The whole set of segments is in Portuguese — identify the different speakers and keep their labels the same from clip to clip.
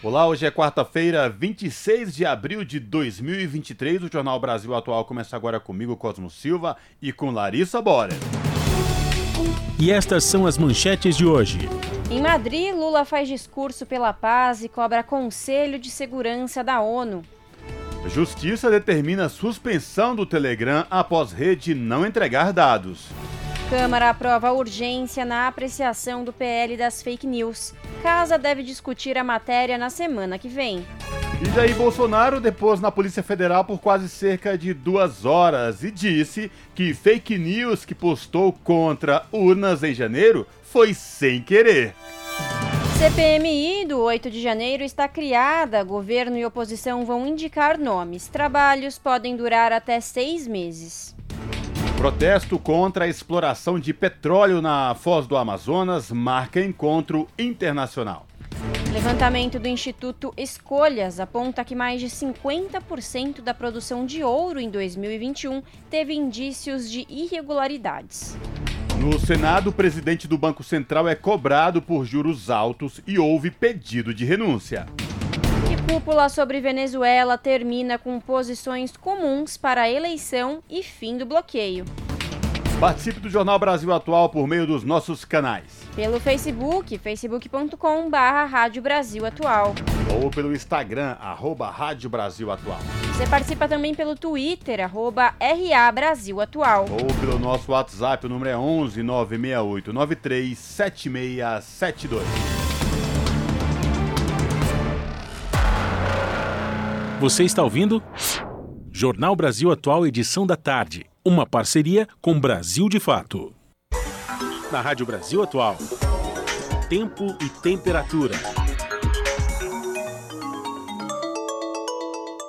Speaker 1: Olá, hoje é quarta-feira, 26 de abril de 2023. O Jornal Brasil Atual começa agora comigo, Cosmo Silva, e com Larissa Bora.
Speaker 2: E estas são as manchetes de hoje.
Speaker 3: Em Madrid, Lula faz discurso pela paz e cobra Conselho de Segurança da ONU.
Speaker 1: Justiça determina suspensão do Telegram após rede não entregar dados.
Speaker 3: Câmara aprova urgência na apreciação do PL das fake news. Casa deve discutir a matéria na semana que vem.
Speaker 1: E Jair Bolsonaro depôs na Polícia Federal por quase cerca de duas horas e disse que fake news que postou contra urnas em janeiro foi sem querer.
Speaker 3: CPMI do 8 de janeiro está criada. Governo e oposição vão indicar nomes. Trabalhos podem durar até seis meses.
Speaker 1: Protesto contra a exploração de petróleo na Foz do Amazonas marca encontro internacional.
Speaker 3: Levantamento do Instituto Escolhas aponta que mais de 50% da produção de ouro em 2021 teve indícios de irregularidades.
Speaker 1: No Senado, o presidente do Banco Central é cobrado por juros altos e houve pedido de renúncia.
Speaker 3: Cúpula sobre Venezuela termina com posições comuns para a eleição e fim do bloqueio.
Speaker 1: Participe do Jornal Brasil Atual por meio dos nossos canais.
Speaker 3: Pelo Facebook, facebook.com barra Rádio Brasil Atual.
Speaker 1: Ou pelo Instagram, arroba Rádio Brasil Atual.
Speaker 3: Você participa também pelo Twitter, arroba RA Brasil Atual.
Speaker 1: Ou pelo nosso WhatsApp, o número é 11 968 93 7672.
Speaker 2: Você está ouvindo? Jornal Brasil Atual, edição da tarde. Uma parceria com Brasil de Fato. Na Rádio Brasil Atual. Tempo e temperatura.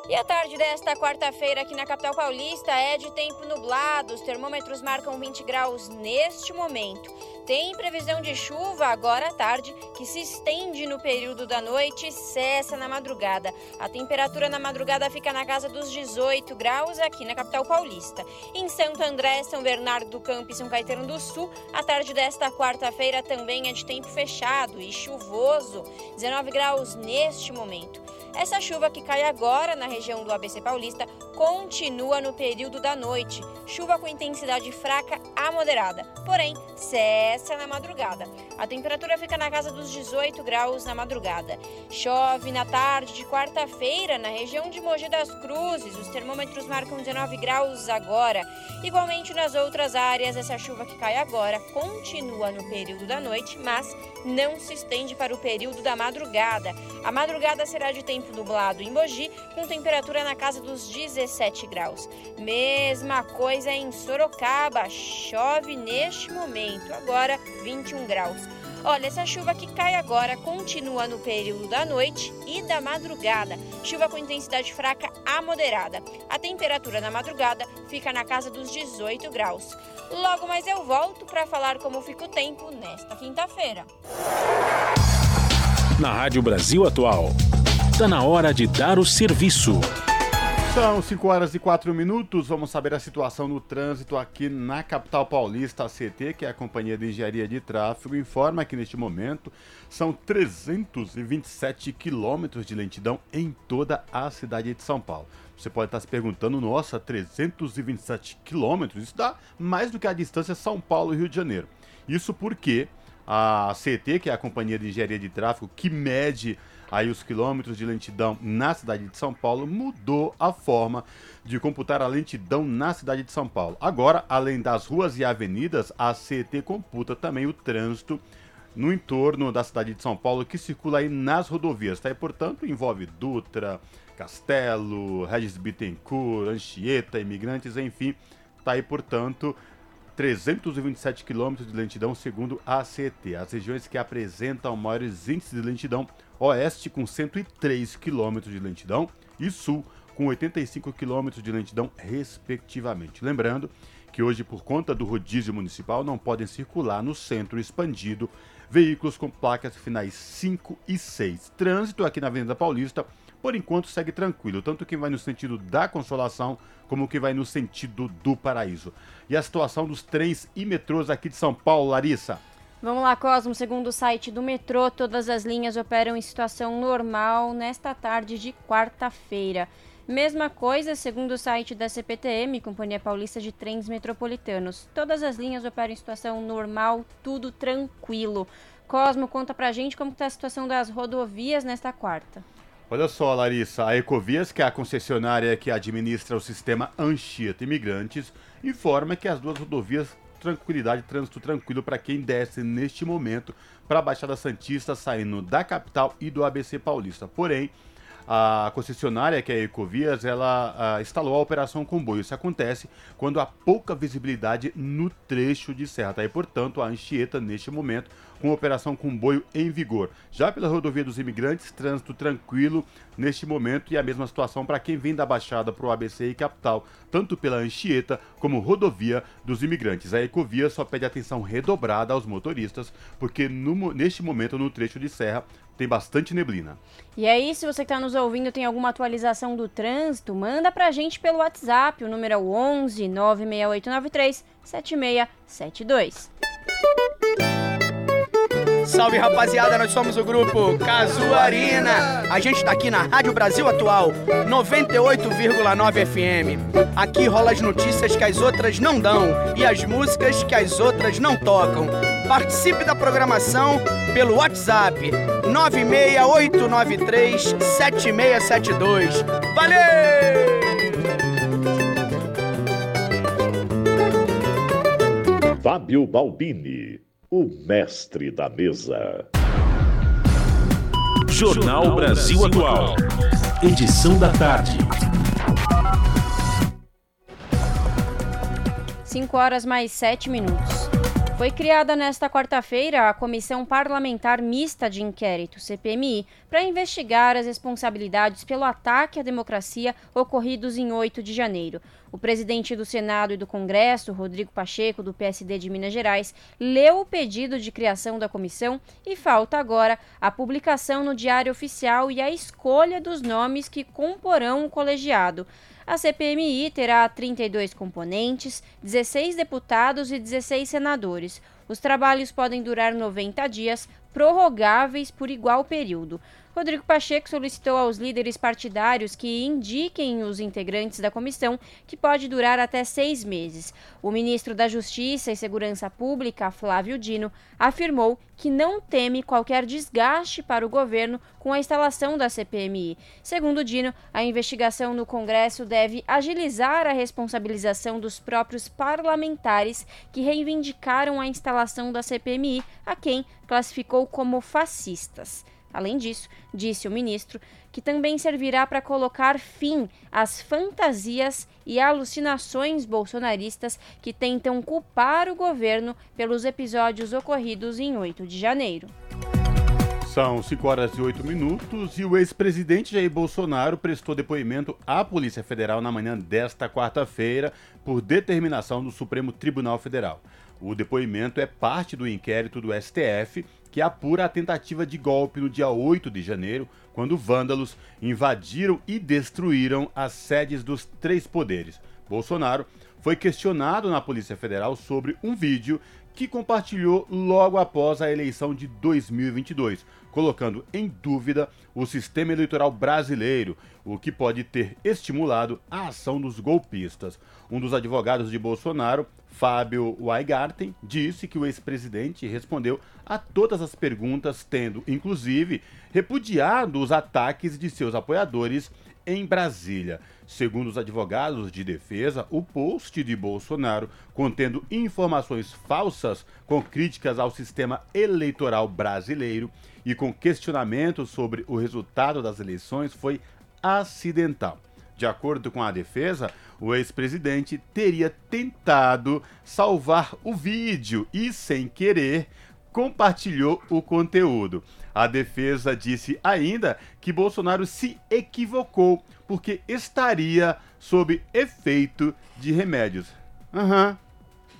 Speaker 3: E a tarde desta quarta-feira aqui na capital paulista é de tempo nublado. Os termômetros marcam 20 graus neste momento. Tem previsão de chuva agora à tarde, que se estende no período da noite e cessa na madrugada. A temperatura na madrugada fica na casa dos 18 graus aqui na capital paulista. Em Santo André, São Bernardo do Campo e São Caetano do Sul, a tarde desta quarta-feira também é de tempo fechado e chuvoso, 19 graus neste momento. Essa chuva que cai agora na região do ABC Paulista continua no período da noite. Chuva com intensidade fraca a moderada, porém cessa na madrugada. A temperatura fica na casa dos 18 graus na madrugada. Chove na tarde de quarta-feira na região de Mogi das Cruzes. Os termômetros marcam 19 graus agora. Igualmente nas outras áreas, essa chuva que cai agora continua no período da noite, mas não se estende para o período da madrugada. A madrugada será de tempo nublado em Mogi, com temperatura na casa dos 17 graus. Mesma coisa em Sorocaba, chove neste momento, agora 21 graus. Olha, essa chuva que cai agora continua no período da noite e da madrugada. Chuva com intensidade fraca a moderada. A temperatura na madrugada fica na casa dos 18 graus. Logo mais eu volto para falar como fica o tempo nesta quinta-feira.
Speaker 2: Na Rádio Brasil Atual, está na hora de dar o serviço.
Speaker 1: São 5 horas e 4 minutos. Vamos saber a situação no trânsito aqui na capital paulista. A CT, que é a Companhia de Engenharia de Tráfego, informa que neste momento são 327 quilômetros de lentidão em toda a cidade de São Paulo. Você pode estar se perguntando, nossa, 327 quilômetros? Isso dá mais do que a distância São Paulo-Rio de Janeiro. Isso porque a CT, que é a Companhia de Engenharia de Tráfego, que mede aí os quilômetros de lentidão na cidade de São Paulo, mudou a forma de computar a lentidão na cidade de São Paulo. Agora, além das ruas e avenidas, a CET computa também o trânsito no entorno da cidade de São Paulo que circula aí nas rodovias, tá? E, portanto, envolve Dutra, Castelo, Regis Bittencourt, Anchieta, Imigrantes, enfim, tá aí, portanto, 327 quilômetros de lentidão segundo a CET. As regiões que apresentam maiores índices de lentidão oeste com 103 quilômetros de lentidão e sul com 85 quilômetros de lentidão, respectivamente. Lembrando que hoje, por conta do rodízio municipal, não podem circular no centro expandido veículos com placas finais 5 e 6. Trânsito aqui na Avenida Paulista, por enquanto, segue tranquilo, tanto quem vai no sentido da Consolação como quem vai no sentido do Paraíso. E a situação dos trens e metrôs aqui de São Paulo, Larissa?
Speaker 3: Vamos lá, Cosmo. Segundo o site do metrô, todas as linhas operam em situação normal nesta tarde de quarta-feira. Mesma coisa, segundo o site da CPTM, Companhia Paulista de Trens Metropolitanos. Todas as linhas operam em situação normal, tudo tranquilo. Cosmo, conta pra gente como está a situação das rodovias nesta quarta.
Speaker 1: Olha só, Larissa, a Ecovias, que é a concessionária que administra o sistema Anchieta Imigrantes, informa que as duas rodovias tranquilidade, trânsito tranquilo para quem desce neste momento para a Baixada Santista, saindo da capital e do ABC Paulista. Porém, a concessionária, que é a Ecovias, ela uh, instalou a operação comboio. Isso acontece quando há pouca visibilidade no trecho de serra. Tá? E, portanto, a Anchieta, neste momento, com operação comboio em vigor. Já pela rodovia dos imigrantes, trânsito tranquilo neste momento e a mesma situação para quem vem da Baixada para o ABC e capital, tanto pela Anchieta como rodovia dos imigrantes. A Ecovia só pede atenção redobrada aos motoristas, porque no, neste momento, no trecho de serra, tem bastante neblina.
Speaker 3: E aí, se você que está nos ouvindo tem alguma atualização do trânsito, manda para a gente pelo WhatsApp, o número é o 11 96893 7672.
Speaker 4: Salve rapaziada, nós somos o grupo Casuarina. A gente tá aqui na Rádio Brasil Atual, 98,9 FM. Aqui rola as notícias que as outras não dão e as músicas que as outras não tocam. Participe da programação pelo WhatsApp 96893 7672. Valeu!
Speaker 5: Fábio Balbini o mestre da mesa.
Speaker 2: Jornal Brasil Atual. Edição da tarde.
Speaker 3: 5 horas mais 7 minutos. Foi criada nesta quarta-feira a Comissão Parlamentar Mista de Inquérito, CPMI, para investigar as responsabilidades pelo ataque à democracia ocorridos em 8 de janeiro. O presidente do Senado e do Congresso, Rodrigo Pacheco, do PSD de Minas Gerais, leu o pedido de criação da comissão e falta agora a publicação no Diário Oficial e a escolha dos nomes que comporão o colegiado. A CPMI terá 32 componentes, 16 deputados e 16 senadores. Os trabalhos podem durar 90 dias, prorrogáveis por igual período. Rodrigo Pacheco solicitou aos líderes partidários que indiquem os integrantes da comissão, que pode durar até seis meses. O ministro da Justiça e Segurança Pública, Flávio Dino, afirmou que não teme qualquer desgaste para o governo com a instalação da CPMI. Segundo Dino, a investigação no Congresso deve agilizar a responsabilização dos próprios parlamentares que reivindicaram a instalação da CPMI, a quem classificou como fascistas. Além disso, disse o ministro que também servirá para colocar fim às fantasias e alucinações bolsonaristas que tentam culpar o governo pelos episódios ocorridos em 8 de janeiro.
Speaker 1: São 5 horas e 8 minutos e o ex-presidente Jair Bolsonaro prestou depoimento à Polícia Federal na manhã desta quarta-feira por determinação do Supremo Tribunal Federal. O depoimento é parte do inquérito do STF que apura a tentativa de golpe no dia 8 de janeiro, quando vândalos invadiram e destruíram as sedes dos três poderes. Bolsonaro foi questionado na Polícia Federal sobre um vídeo que compartilhou logo após a eleição de 2022, colocando em dúvida o sistema eleitoral brasileiro, o que pode ter estimulado a ação dos golpistas. Um dos advogados de Bolsonaro Fábio Weigarten disse que o ex-presidente respondeu a todas as perguntas, tendo, inclusive, repudiado os ataques de seus apoiadores em Brasília. Segundo os advogados de defesa, o post de Bolsonaro, contendo informações falsas com críticas ao sistema eleitoral brasileiro e com questionamentos sobre o resultado das eleições, foi acidental. De acordo com a defesa, o ex-presidente teria tentado salvar o vídeo e, sem querer, compartilhou o conteúdo. A defesa disse ainda que Bolsonaro se equivocou porque estaria sob efeito de remédios. Aham. Uhum.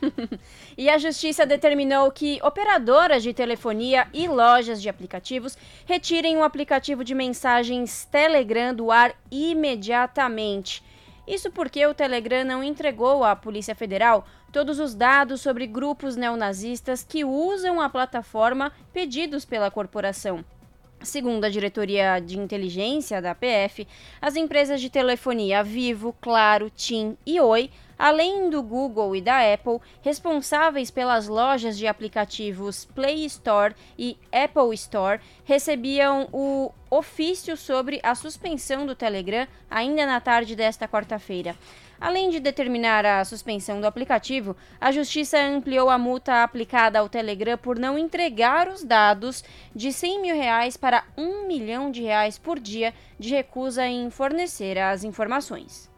Speaker 3: e a justiça determinou que operadoras de telefonia e lojas de aplicativos retirem o aplicativo de mensagens Telegram do ar imediatamente. Isso porque o Telegram não entregou à Polícia Federal todos os dados sobre grupos neonazistas que usam a plataforma pedidos pela corporação. Segundo a diretoria de inteligência da PF, as empresas de telefonia Vivo, Claro, TIM e Oi além do Google e da Apple, responsáveis pelas lojas de aplicativos Play Store e Apple Store, recebiam o ofício sobre a suspensão do Telegram ainda na tarde desta quarta-feira. Além de determinar a suspensão do aplicativo, a Justiça ampliou a multa aplicada ao Telegram por não entregar os dados de 100 mil reais para 1 milhão de reais por dia de recusa em fornecer as informações.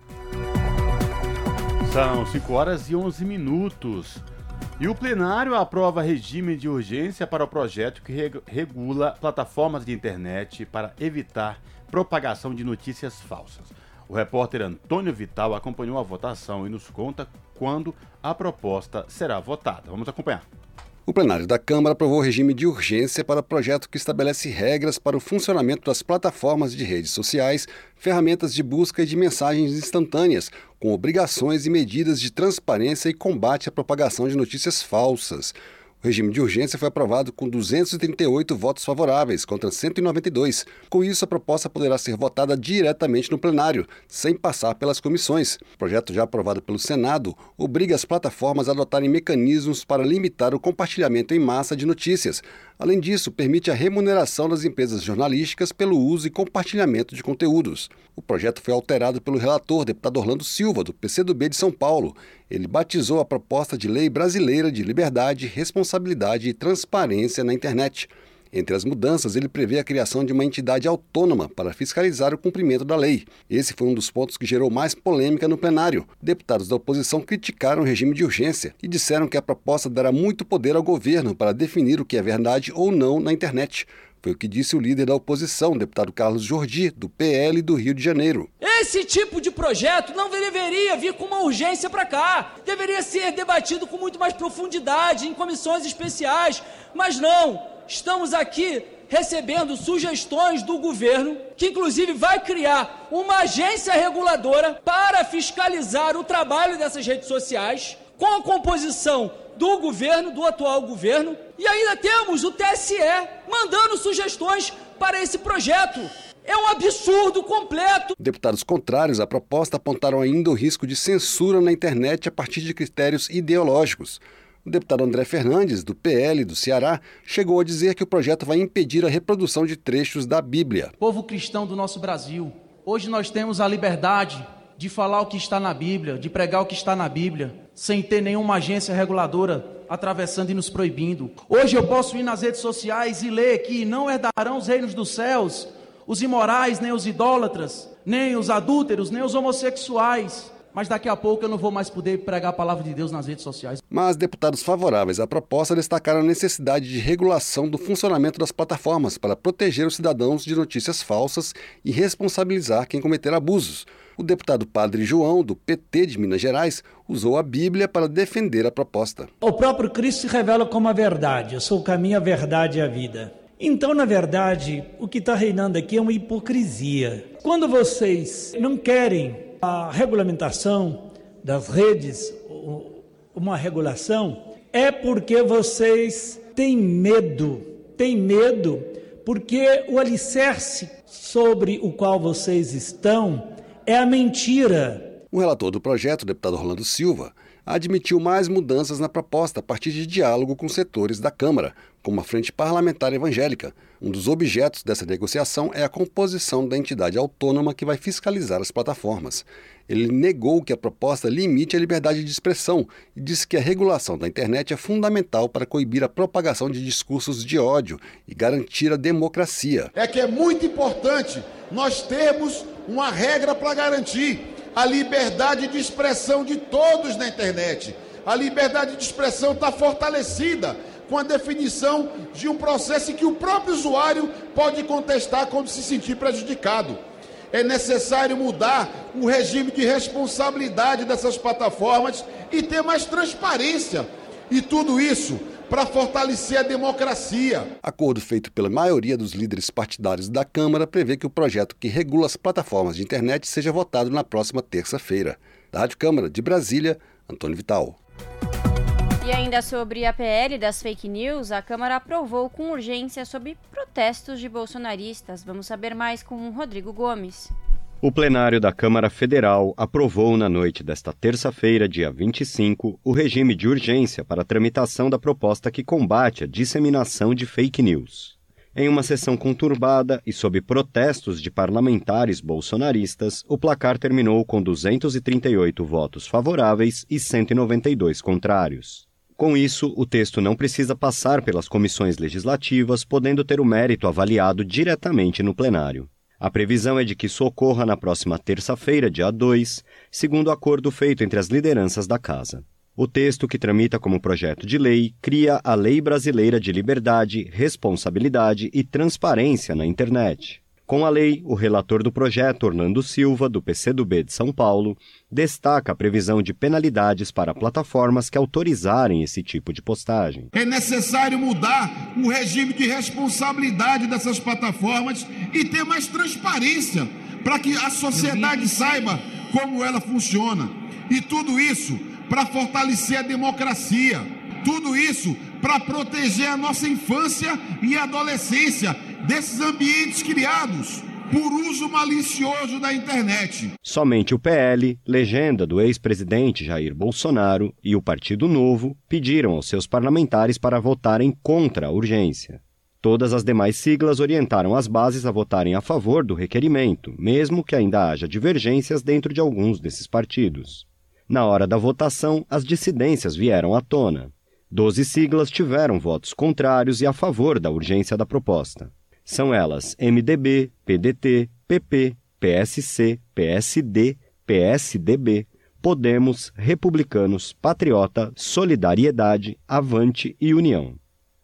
Speaker 1: São 5 horas e 11 minutos. E o plenário aprova regime de urgência para o projeto que regula plataformas de internet para evitar propagação de notícias falsas. O repórter Antônio Vital acompanhou a votação e nos conta quando a proposta será votada. Vamos acompanhar.
Speaker 6: O plenário da Câmara aprovou regime de urgência para o projeto que estabelece regras para o funcionamento das plataformas de redes sociais, ferramentas de busca e de mensagens instantâneas, com obrigações e medidas de transparência e combate à propagação de notícias falsas. O regime de urgência foi aprovado com 238 votos favoráveis contra 192. Com isso, a proposta poderá ser votada diretamente no plenário, sem passar pelas comissões. O projeto já aprovado pelo Senado obriga as plataformas a adotarem mecanismos para limitar o compartilhamento em massa de notícias. Além disso, permite a remuneração das empresas jornalísticas pelo uso e compartilhamento de conteúdos. O projeto foi alterado pelo relator, deputado Orlando Silva, do PCdoB de São Paulo. Ele batizou a proposta de Lei Brasileira de Liberdade, Responsabilidade e Transparência na Internet. Entre as mudanças, ele prevê a criação de uma entidade autônoma para fiscalizar o cumprimento da lei. Esse foi um dos pontos que gerou mais polêmica no plenário. Deputados da oposição criticaram o regime de urgência e disseram que a proposta dará muito poder ao governo para definir o que é verdade ou não na internet. Foi o que disse o líder da oposição, deputado Carlos Jordi, do PL do Rio de Janeiro.
Speaker 7: Esse tipo de projeto não deveria vir com uma urgência para cá. Deveria ser debatido com muito mais profundidade, em comissões especiais. Mas não. Estamos aqui recebendo sugestões do governo, que inclusive vai criar uma agência reguladora para fiscalizar o trabalho dessas redes sociais, com a composição do governo, do atual governo, e ainda temos o TSE mandando sugestões para esse projeto. É um absurdo completo.
Speaker 6: Deputados contrários à proposta apontaram ainda o risco de censura na internet a partir de critérios ideológicos. O deputado André Fernandes, do PL do Ceará, chegou a dizer que o projeto vai impedir a reprodução de trechos da Bíblia.
Speaker 8: Povo cristão do nosso Brasil, hoje nós temos a liberdade de falar o que está na Bíblia, de pregar o que está na Bíblia, sem ter nenhuma agência reguladora atravessando e nos proibindo. Hoje eu posso ir nas redes sociais e ler que não herdarão os reinos dos céus os imorais, nem os idólatras, nem os adúlteros, nem os homossexuais. Mas daqui a pouco eu não vou mais poder pregar a palavra de Deus nas redes sociais.
Speaker 6: Mas deputados favoráveis à proposta destacaram a necessidade de regulação do funcionamento das plataformas para proteger os cidadãos de notícias falsas e responsabilizar quem cometer abusos. O deputado Padre João, do PT de Minas Gerais, usou a Bíblia para defender a proposta.
Speaker 9: O próprio Cristo se revela como a verdade. Eu sou o caminho, a verdade e a vida. Então, na verdade, o que está reinando aqui é uma hipocrisia. Quando vocês não querem a regulamentação das redes, uma regulação, é porque vocês têm medo. Têm medo porque o alicerce sobre o qual vocês estão é a mentira.
Speaker 6: O relator do projeto, o deputado Rolando Silva, admitiu mais mudanças na proposta a partir de diálogo com setores da Câmara, como a Frente Parlamentar Evangélica. Um dos objetos dessa negociação é a composição da entidade autônoma que vai fiscalizar as plataformas. Ele negou que a proposta limite a liberdade de expressão e disse que a regulação da internet é fundamental para coibir a propagação de discursos de ódio e garantir a democracia.
Speaker 10: É que é muito importante nós termos uma regra para garantir a liberdade de expressão de todos na internet. A liberdade de expressão está fortalecida com a definição de um processo que o próprio usuário pode contestar quando se sentir prejudicado. É necessário mudar o regime de responsabilidade dessas plataformas e ter mais transparência. E tudo isso para fortalecer a democracia.
Speaker 6: Acordo feito pela maioria dos líderes partidários da Câmara prevê que o projeto que regula as plataformas de internet seja votado na próxima terça-feira. Da Rádio Câmara de Brasília, Antônio Vital.
Speaker 3: E ainda sobre a PL das fake news, a Câmara aprovou com urgência sobre protestos de bolsonaristas. Vamos saber mais com Rodrigo Gomes.
Speaker 11: O plenário da Câmara Federal aprovou na noite desta terça-feira, dia 25, o regime de urgência para a tramitação da proposta que combate a disseminação de fake news. Em uma sessão conturbada e sob protestos de parlamentares bolsonaristas, o placar terminou com 238 votos favoráveis e 192 contrários. Com isso, o texto não precisa passar pelas comissões legislativas, podendo ter o mérito avaliado diretamente no plenário. A previsão é de que isso ocorra na próxima terça-feira, dia 2, segundo acordo feito entre as lideranças da Casa. O texto, que tramita como projeto de lei, cria a Lei Brasileira de Liberdade, Responsabilidade e Transparência na Internet. Com a lei, o relator do projeto, Orlando Silva, do PCdoB de São Paulo, destaca a previsão de penalidades para plataformas que autorizarem esse tipo de postagem.
Speaker 10: É necessário mudar o regime de responsabilidade dessas plataformas e ter mais transparência para que a sociedade saiba como ela funciona. E tudo isso para fortalecer a democracia. Tudo isso para proteger a nossa infância e adolescência desses ambientes criados por uso malicioso da internet.
Speaker 11: Somente o PL, legenda do ex-presidente Jair Bolsonaro, e o Partido Novo pediram aos seus parlamentares para votarem contra a urgência. Todas as demais siglas orientaram as bases a votarem a favor do requerimento, mesmo que ainda haja divergências dentro de alguns desses partidos. Na hora da votação, as dissidências vieram à tona. Doze siglas tiveram votos contrários e a favor da urgência da proposta. São elas MDB, PDT, PP, PSC, PSD, PSDB, Podemos, Republicanos, Patriota, Solidariedade, Avante e União.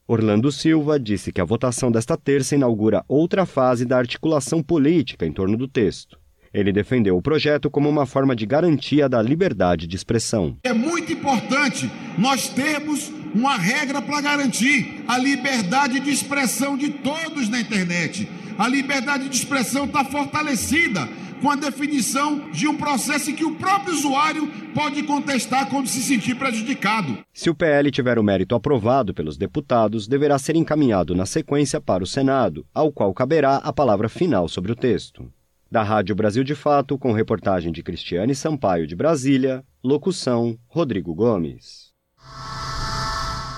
Speaker 11: Orlando Silva disse que a votação desta terça inaugura outra fase da articulação política em torno do texto. Ele defendeu o projeto como uma forma de garantia da liberdade de expressão.
Speaker 10: É muito importante nós termos uma regra para garantir a liberdade de expressão de todos na internet. A liberdade de expressão está fortalecida com a definição de um processo em que o próprio usuário pode contestar quando se sentir prejudicado.
Speaker 11: Se o PL tiver o mérito aprovado pelos deputados, deverá ser encaminhado na sequência para o Senado, ao qual caberá a palavra final sobre o texto. Da Rádio Brasil de Fato, com reportagem de Cristiane Sampaio de Brasília, locução Rodrigo Gomes.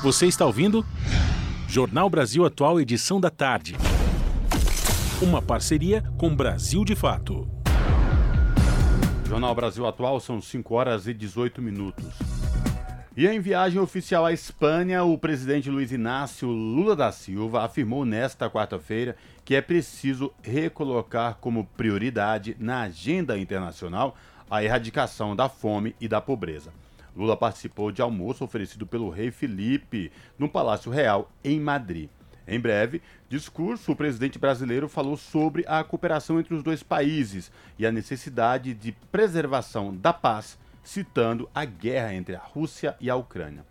Speaker 2: Você está ouvindo? Jornal Brasil Atual, edição da tarde. Uma parceria com Brasil de Fato.
Speaker 1: Jornal Brasil Atual são 5 horas e 18 minutos. E em viagem oficial à Espanha, o presidente Luiz Inácio Lula da Silva afirmou nesta quarta-feira que é preciso recolocar como prioridade na agenda internacional a erradicação da fome e da pobreza. Lula participou de almoço oferecido pelo rei Felipe no Palácio Real, em Madrid. Em breve, discurso, o presidente brasileiro falou sobre a cooperação entre os dois países e a necessidade de preservação da paz, citando a guerra entre a Rússia e a Ucrânia.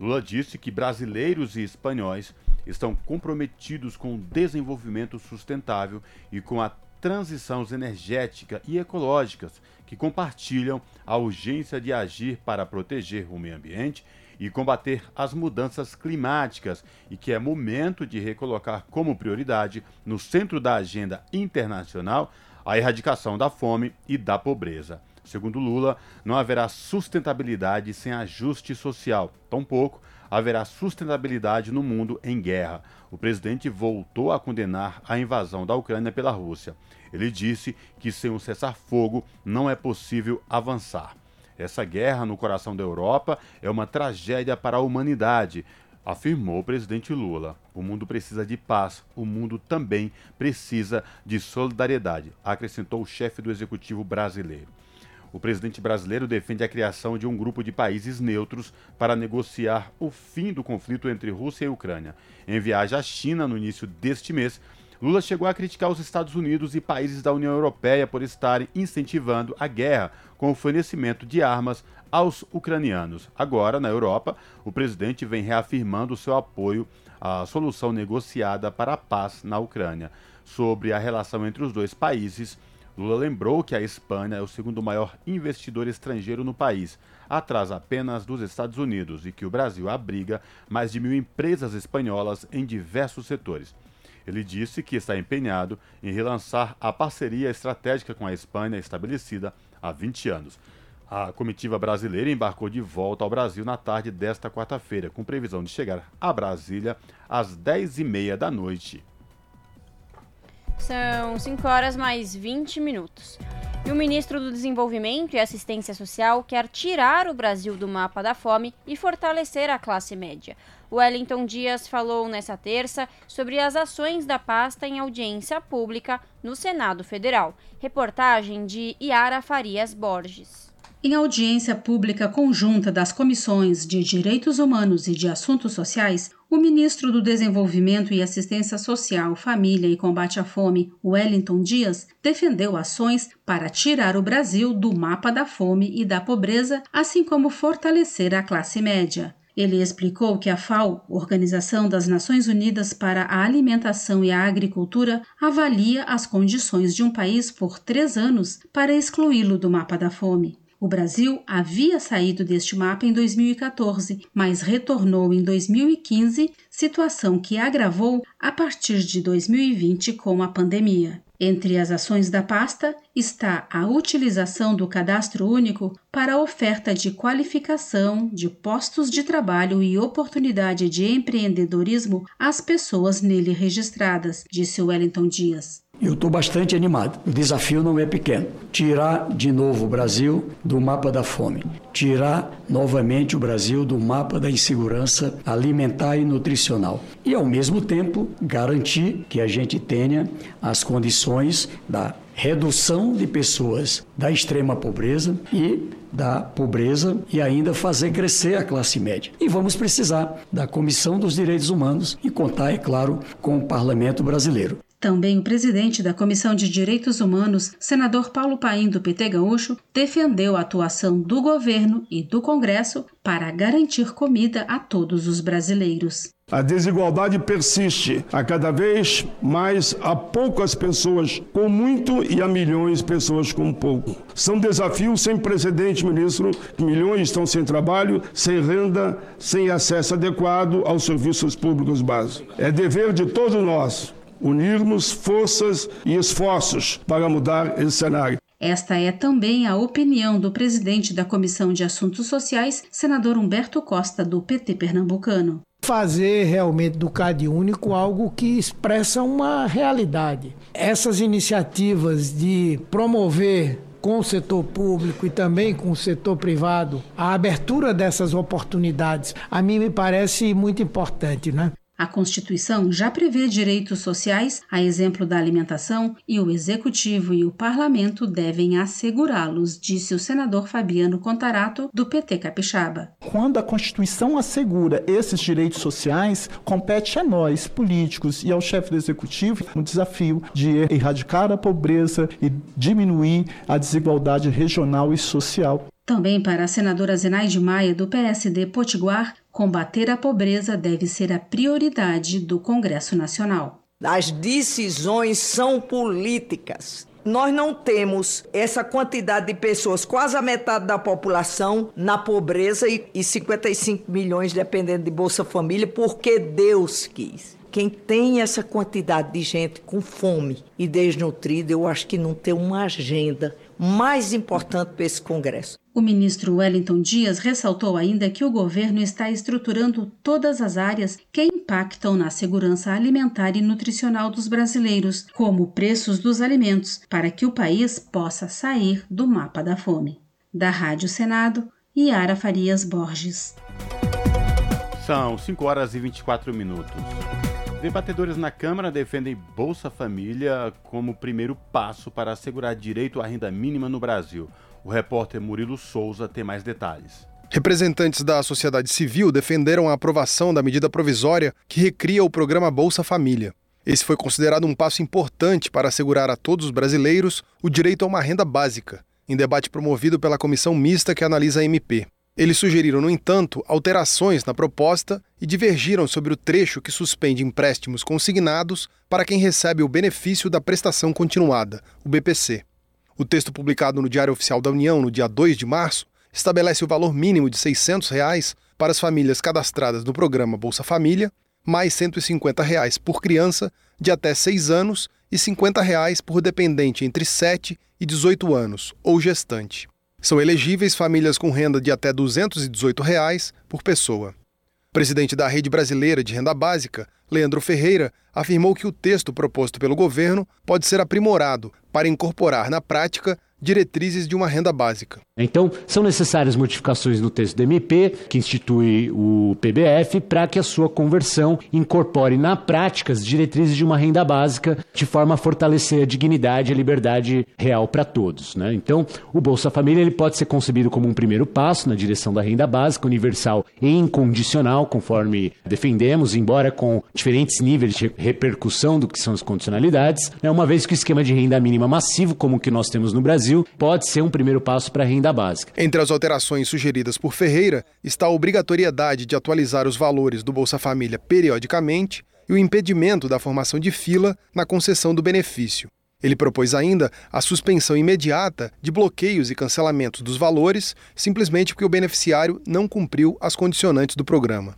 Speaker 1: Lula disse que brasileiros e espanhóis estão comprometidos com o desenvolvimento sustentável e com a transição energética e ecológicas que compartilham a urgência de agir para proteger o meio ambiente e combater as mudanças climáticas e que é momento de recolocar como prioridade no centro da agenda internacional a erradicação da fome e da pobreza. Segundo Lula, não haverá sustentabilidade sem ajuste social, tampouco haverá sustentabilidade no mundo em guerra. O presidente voltou a condenar a invasão da Ucrânia pela Rússia. Ele disse que sem um cessar-fogo não é possível avançar. Essa guerra no coração da Europa é uma tragédia para a humanidade, afirmou o presidente Lula. O mundo precisa de paz, o mundo também precisa de solidariedade, acrescentou o chefe do executivo brasileiro. O presidente brasileiro defende a criação de um grupo de países neutros para negociar o fim do conflito entre Rússia e Ucrânia. Em viagem à China no início deste mês, Lula chegou a criticar os Estados Unidos e países da União Europeia por estarem incentivando a guerra com o fornecimento de armas aos ucranianos. Agora, na Europa, o presidente vem reafirmando seu apoio à solução negociada para a paz na Ucrânia. Sobre a relação entre os dois países, Lula lembrou que a Espanha é o segundo maior investidor estrangeiro no país, atrás apenas dos Estados Unidos, e que o Brasil abriga mais de mil empresas espanholas em diversos setores. Ele disse que está empenhado em relançar a parceria estratégica com a Espanha estabelecida há 20 anos. A comitiva brasileira embarcou de volta ao Brasil na tarde desta quarta-feira, com previsão de chegar a Brasília às 10h30 da noite.
Speaker 3: São 5 horas mais 20 minutos. E o ministro do Desenvolvimento e Assistência Social quer tirar o Brasil do mapa da fome e fortalecer a classe média. Wellington Dias falou nessa terça sobre as ações da pasta em audiência pública no Senado Federal. Reportagem de Iara Farias Borges.
Speaker 12: Em audiência pública conjunta das comissões de Direitos Humanos e de Assuntos Sociais, o ministro do Desenvolvimento e Assistência Social, Família e Combate à Fome, Wellington Dias, defendeu ações para tirar o Brasil do mapa da fome e da pobreza, assim como fortalecer a classe média. Ele explicou que a FAO, Organização das Nações Unidas para a Alimentação e a Agricultura, avalia as condições de um país por três anos para excluí-lo do mapa da fome. O Brasil havia saído deste mapa em 2014, mas retornou em 2015, situação que agravou a partir de 2020 com a pandemia. Entre as ações da pasta está a utilização do cadastro único para a oferta de qualificação, de postos de trabalho e oportunidade de empreendedorismo às pessoas nele registradas, disse Wellington Dias.
Speaker 13: Eu estou bastante animado. O desafio não é pequeno. Tirar de novo o Brasil do mapa da fome. Tirar novamente o Brasil do mapa da insegurança alimentar e nutricional. E, ao mesmo tempo, garantir que a gente tenha as condições da redução de pessoas da extrema pobreza e da pobreza e ainda fazer crescer a classe média. E vamos precisar da Comissão dos Direitos Humanos e contar, é claro, com o Parlamento brasileiro.
Speaker 12: Também o presidente da Comissão de Direitos Humanos, senador Paulo Paim, do PT Gaúcho, defendeu a atuação do governo e do Congresso para garantir comida a todos os brasileiros.
Speaker 14: A desigualdade persiste. A cada vez mais há poucas pessoas com muito e há milhões de pessoas com pouco. São desafios sem precedente, ministro. Milhões estão sem trabalho, sem renda, sem acesso adequado aos serviços públicos básicos. É dever de todos nós unirmos forças e esforços para mudar esse cenário.
Speaker 12: Esta é também a opinião do presidente da Comissão de Assuntos Sociais, senador Humberto Costa, do PT pernambucano.
Speaker 15: Fazer realmente do CAD único algo que expressa uma realidade. Essas iniciativas de promover com o setor público e também com o setor privado a abertura dessas oportunidades, a mim me parece muito importante, né?
Speaker 12: A Constituição já prevê direitos sociais, a exemplo da alimentação, e o Executivo e o Parlamento devem assegurá-los, disse o senador Fabiano Contarato, do PT Capixaba.
Speaker 16: Quando a Constituição assegura esses direitos sociais, compete a nós, políticos, e ao chefe do Executivo o desafio de erradicar a pobreza e diminuir a desigualdade regional e social.
Speaker 12: Também para a senadora Zenaide Maia, do PSD Potiguar, combater a pobreza deve ser a prioridade do Congresso Nacional.
Speaker 17: As decisões são políticas. Nós não temos essa quantidade de pessoas, quase a metade da população, na pobreza e 55 milhões dependendo de Bolsa Família, porque Deus quis. Quem tem essa quantidade de gente com fome e desnutrida, eu acho que não tem uma agenda mais importante para esse Congresso.
Speaker 12: O ministro Wellington Dias ressaltou ainda que o governo está estruturando todas as áreas que impactam na segurança alimentar e nutricional dos brasileiros, como preços dos alimentos, para que o país possa sair do mapa da fome. Da Rádio Senado, Yara Farias Borges.
Speaker 1: São 5 horas e 24 minutos. Debatedores na Câmara defendem Bolsa Família como primeiro passo para assegurar direito à renda mínima no Brasil. O repórter Murilo Souza tem mais detalhes.
Speaker 18: Representantes da sociedade civil defenderam a aprovação da medida provisória que recria o programa Bolsa Família. Esse foi considerado um passo importante para assegurar a todos os brasileiros o direito a uma renda básica, em debate promovido pela comissão mista que analisa a MP. Eles sugeriram, no entanto, alterações na proposta e divergiram sobre o trecho que suspende empréstimos consignados para quem recebe o benefício da prestação continuada, o BPC. O texto publicado no Diário Oficial da União no dia 2 de março estabelece o valor mínimo de 600 reais para as famílias cadastradas no programa Bolsa Família, mais 150 reais por criança de até 6 anos e 50 reais por dependente entre 7 e 18 anos ou gestante. São elegíveis famílias com renda de até 218 reais por pessoa. O presidente da Rede Brasileira de Renda Básica, Leandro Ferreira, afirmou que o texto proposto pelo governo pode ser aprimorado para incorporar na prática diretrizes de uma renda básica.
Speaker 19: Então, são necessárias modificações no texto do MP, que institui o PBF, para que a sua conversão incorpore na prática as diretrizes de uma renda básica, de forma a fortalecer a dignidade e a liberdade real para todos. Né? Então, o Bolsa Família ele pode ser concebido como um primeiro passo na direção da renda básica, universal e incondicional, conforme defendemos, embora com diferentes níveis de repercussão do que são as condicionalidades, né? uma vez que o esquema de renda mínima massivo, como o que nós temos no Brasil, pode ser um primeiro passo para a renda básica.
Speaker 18: Entre as alterações sugeridas por Ferreira está a obrigatoriedade de atualizar os valores do Bolsa Família periodicamente e o impedimento da formação de fila na concessão do benefício. Ele propôs ainda a suspensão imediata de bloqueios e cancelamentos dos valores, simplesmente porque o beneficiário não cumpriu as condicionantes do programa.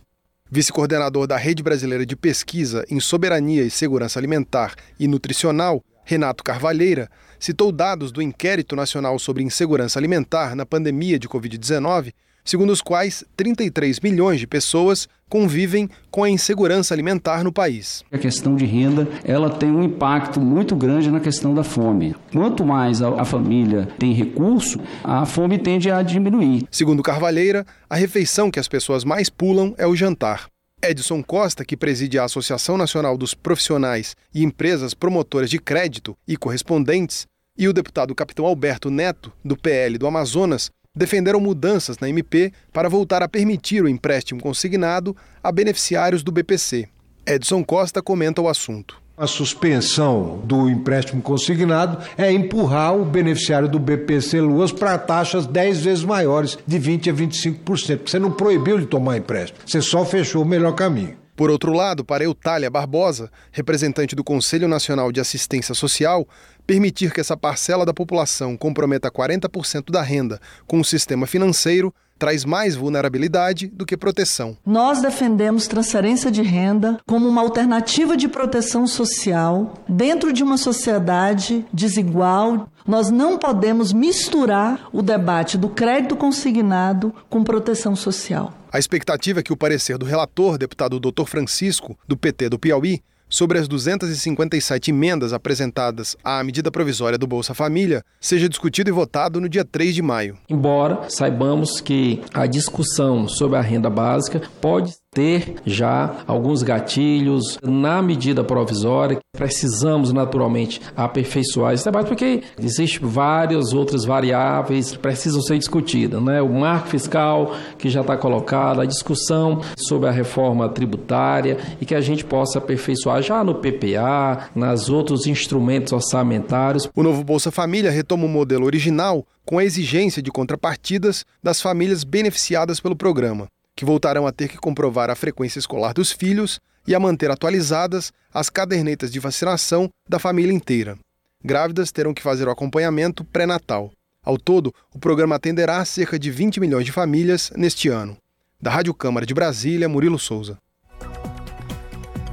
Speaker 18: Vice-coordenador da Rede Brasileira de Pesquisa em Soberania e Segurança Alimentar e Nutricional, Renato Carvalheira, citou dados do Inquérito Nacional sobre Insegurança Alimentar na pandemia de Covid-19, segundo os quais 33 milhões de pessoas convivem com a insegurança alimentar no país.
Speaker 20: A questão de renda, ela tem um impacto muito grande na questão da fome. Quanto mais a, a família tem recurso, a fome tende a diminuir.
Speaker 18: Segundo Carvalheira, a refeição que as pessoas mais pulam é o jantar. Edson Costa, que preside a Associação Nacional dos Profissionais e Empresas Promotoras de Crédito e Correspondentes, e o deputado Capitão Alberto Neto, do PL do Amazonas, defenderam mudanças na MP para voltar a permitir o empréstimo consignado a beneficiários do BPC. Edson Costa comenta o assunto.
Speaker 21: A suspensão do empréstimo consignado é empurrar o beneficiário do BPC Luas para taxas 10 vezes maiores, de 20% a 25%. Você não proibiu de tomar empréstimo, você só fechou o melhor caminho.
Speaker 18: Por outro lado, para Eutália Barbosa, representante do Conselho Nacional de Assistência Social, permitir que essa parcela da população comprometa 40% da renda com o sistema financeiro traz mais vulnerabilidade do que proteção.
Speaker 22: Nós defendemos transferência de renda como uma alternativa de proteção social dentro de uma sociedade desigual. Nós não podemos misturar o debate do crédito consignado com proteção social.
Speaker 18: A expectativa é que o parecer do relator, deputado Dr. Francisco, do PT do Piauí, sobre as 257 emendas apresentadas à medida provisória do Bolsa Família seja discutido e votado no dia 3 de maio.
Speaker 20: Embora saibamos que a discussão sobre a renda básica pode ter já alguns gatilhos na medida provisória. Precisamos naturalmente aperfeiçoar esse debate porque existem várias outras variáveis que precisam ser discutidas, né? O marco fiscal que já está colocado, a discussão sobre a reforma tributária e que a gente possa aperfeiçoar já no PPA, nas outros instrumentos orçamentários.
Speaker 18: O novo Bolsa Família retoma o modelo original com a exigência de contrapartidas das famílias beneficiadas pelo programa que voltarão a ter que comprovar a frequência escolar dos filhos e a manter atualizadas as cadernetas de vacinação da família inteira. Grávidas terão que fazer o acompanhamento pré-natal. Ao todo, o programa atenderá cerca de 20 milhões de famílias neste ano. Da Rádio Câmara de Brasília, Murilo Souza.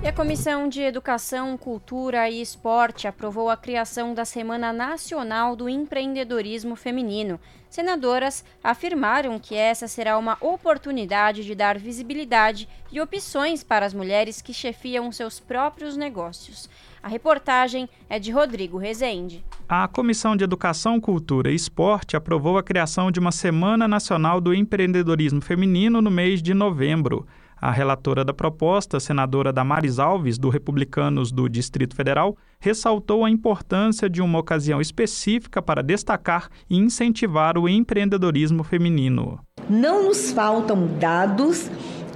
Speaker 3: E a Comissão de Educação, Cultura e Esporte aprovou a criação da Semana Nacional do Empreendedorismo Feminino. Senadoras afirmaram que essa será uma oportunidade de dar visibilidade e opções para as mulheres que chefiam seus próprios negócios. A reportagem é de Rodrigo Rezende.
Speaker 23: A Comissão de Educação, Cultura e Esporte aprovou a criação de uma Semana Nacional do Empreendedorismo Feminino no mês de novembro. A relatora da proposta, senadora Damares Alves, do Republicanos do Distrito Federal, ressaltou a importância de uma ocasião específica para destacar e incentivar o empreendedorismo feminino.
Speaker 24: Não nos faltam dados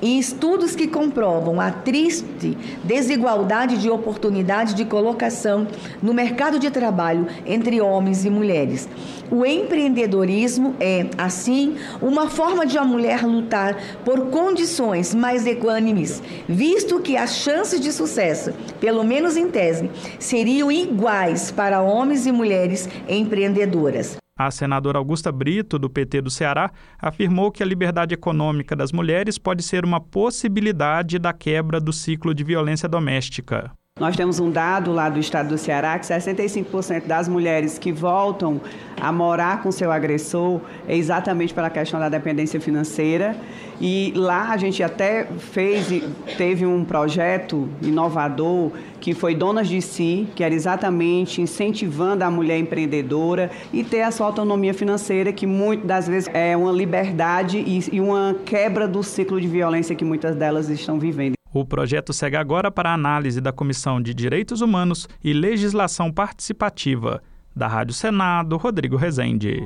Speaker 24: e estudos que comprovam a triste desigualdade de oportunidade de colocação no mercado de trabalho entre homens e mulheres. O empreendedorismo é, assim, uma forma de a mulher lutar por condições mais equânimes, visto que as chances de sucesso, pelo menos em tese, seriam iguais para homens e mulheres empreendedoras.
Speaker 23: A senadora Augusta Brito, do PT do Ceará, afirmou que a liberdade econômica das mulheres pode ser uma possibilidade da quebra do ciclo de violência doméstica.
Speaker 25: Nós temos um dado lá do estado do Ceará que 65% das mulheres que voltam a morar com seu agressor é exatamente pela questão da dependência financeira. E lá a gente até fez, teve um projeto inovador que foi Donas de Si, que era exatamente incentivando a mulher empreendedora e ter a sua autonomia financeira, que muitas das vezes é uma liberdade e uma quebra do ciclo de violência que muitas delas estão vivendo.
Speaker 23: O projeto segue agora para a análise da Comissão de Direitos Humanos e Legislação Participativa. Da Rádio Senado, Rodrigo Rezende.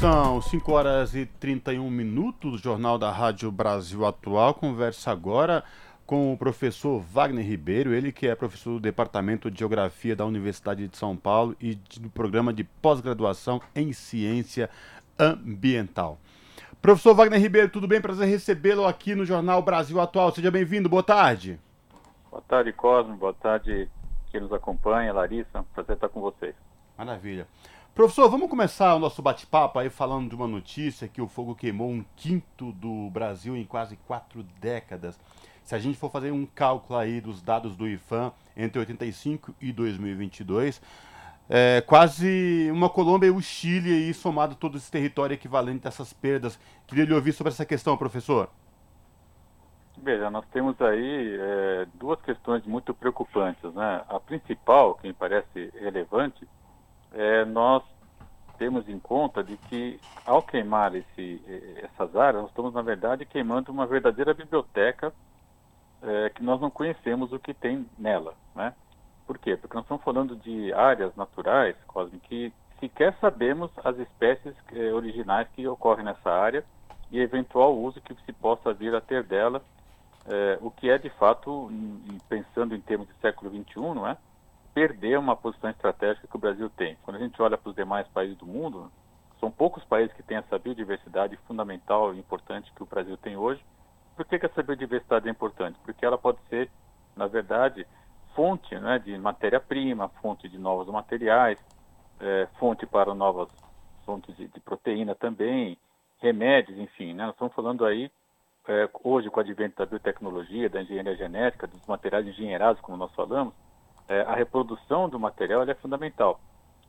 Speaker 1: São 5 horas e 31 minutos. Jornal da Rádio Brasil Atual conversa agora com o professor Wagner Ribeiro, ele que é professor do Departamento de Geografia da Universidade de São Paulo e do programa de pós-graduação em Ciência Ambiental. Professor Wagner Ribeiro, tudo bem? Prazer recebê-lo aqui no Jornal Brasil Atual. Seja bem-vindo, boa tarde.
Speaker 26: Boa tarde, Cosmo. Boa tarde quem nos acompanha, Larissa. Prazer estar com vocês.
Speaker 1: Maravilha. Professor, vamos começar o nosso bate-papo aí falando de uma notícia que o fogo queimou um quinto do Brasil em quase quatro décadas. Se a gente for fazer um cálculo aí dos dados do IFAM entre 85 e 2022, é, quase uma Colômbia e o Chile aí, somado todo esse território equivalente a essas perdas. Queria lhe ouvir sobre essa questão, professor.
Speaker 26: Veja, nós temos aí é, duas questões muito preocupantes. Né? A principal, que me parece relevante, é nós temos em conta de que ao queimar esse, essas áreas, nós estamos, na verdade, queimando uma verdadeira biblioteca é, que nós não conhecemos o que tem nela. Né? Por quê? Porque nós estamos falando de áreas naturais, Cosme, que sequer sabemos as espécies eh, originais que ocorrem nessa área e eventual uso que se possa vir a ter dela, eh, o que é de fato, pensando em termos de século XXI, não é? perder uma posição estratégica que o Brasil tem. Quando a gente olha para os demais países do mundo, são poucos países que têm essa biodiversidade fundamental e importante que o Brasil tem hoje. Por que, que essa biodiversidade é importante? Porque ela pode ser, na verdade, fonte né, de matéria-prima, fonte de novos materiais, é, fonte para novas fontes de, de, proteína também, remédios, enfim. Né, nós estamos falando aí, é, hoje, com o advento da biotecnologia, da engenharia genética, dos materiais engenheirados, como nós falamos, é, a reprodução do material é fundamental.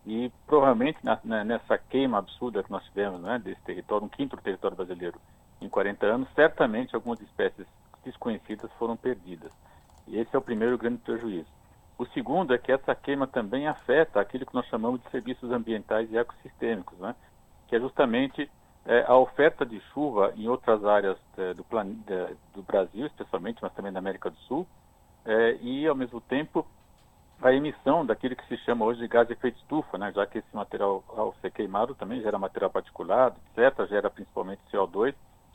Speaker 26: E provavelmente na, na, nessa queima absurda que nós tivemos né, desse território, um quinto do território brasileiro em 40 anos, certamente algumas espécies desconhecidas foram perdidas. E esse é o primeiro grande prejuízo. O segundo é que essa queima também afeta aquilo que nós chamamos de serviços ambientais e ecossistêmicos, né? que é justamente é, a oferta de chuva em outras áreas é, do, é, do, Brasil, especialmente, mas também da América do Sul, é, e, ao mesmo tempo, a emissão daquilo que se chama hoje de gás de efeito estufa, né? já que esse material, ao ser queimado, também gera material particulado, etc., gera principalmente CO2,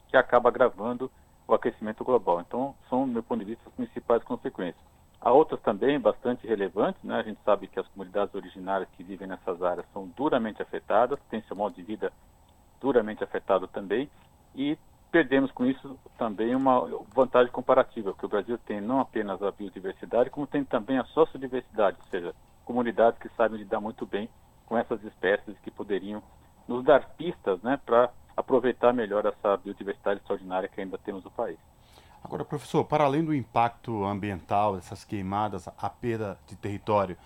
Speaker 26: que acaba agravando o aquecimento global. Então, são, do meu ponto de vista, as principais consequências. Há outras também bastante relevantes, né? A gente sabe que as comunidades originárias que vivem nessas áreas são duramente afetadas, têm seu modo de vida duramente afetado também, e perdemos com isso também uma vantagem comparativa, que o Brasil tem não apenas a biodiversidade, como tem também a sociodiversidade, ou seja, comunidades que sabem lidar muito bem com essas espécies que poderiam nos dar pistas né, para aproveitar melhor essa biodiversidade extraordinária que ainda temos no país.
Speaker 1: Agora, professor, para além do impacto ambiental, dessas queimadas, a perda de território,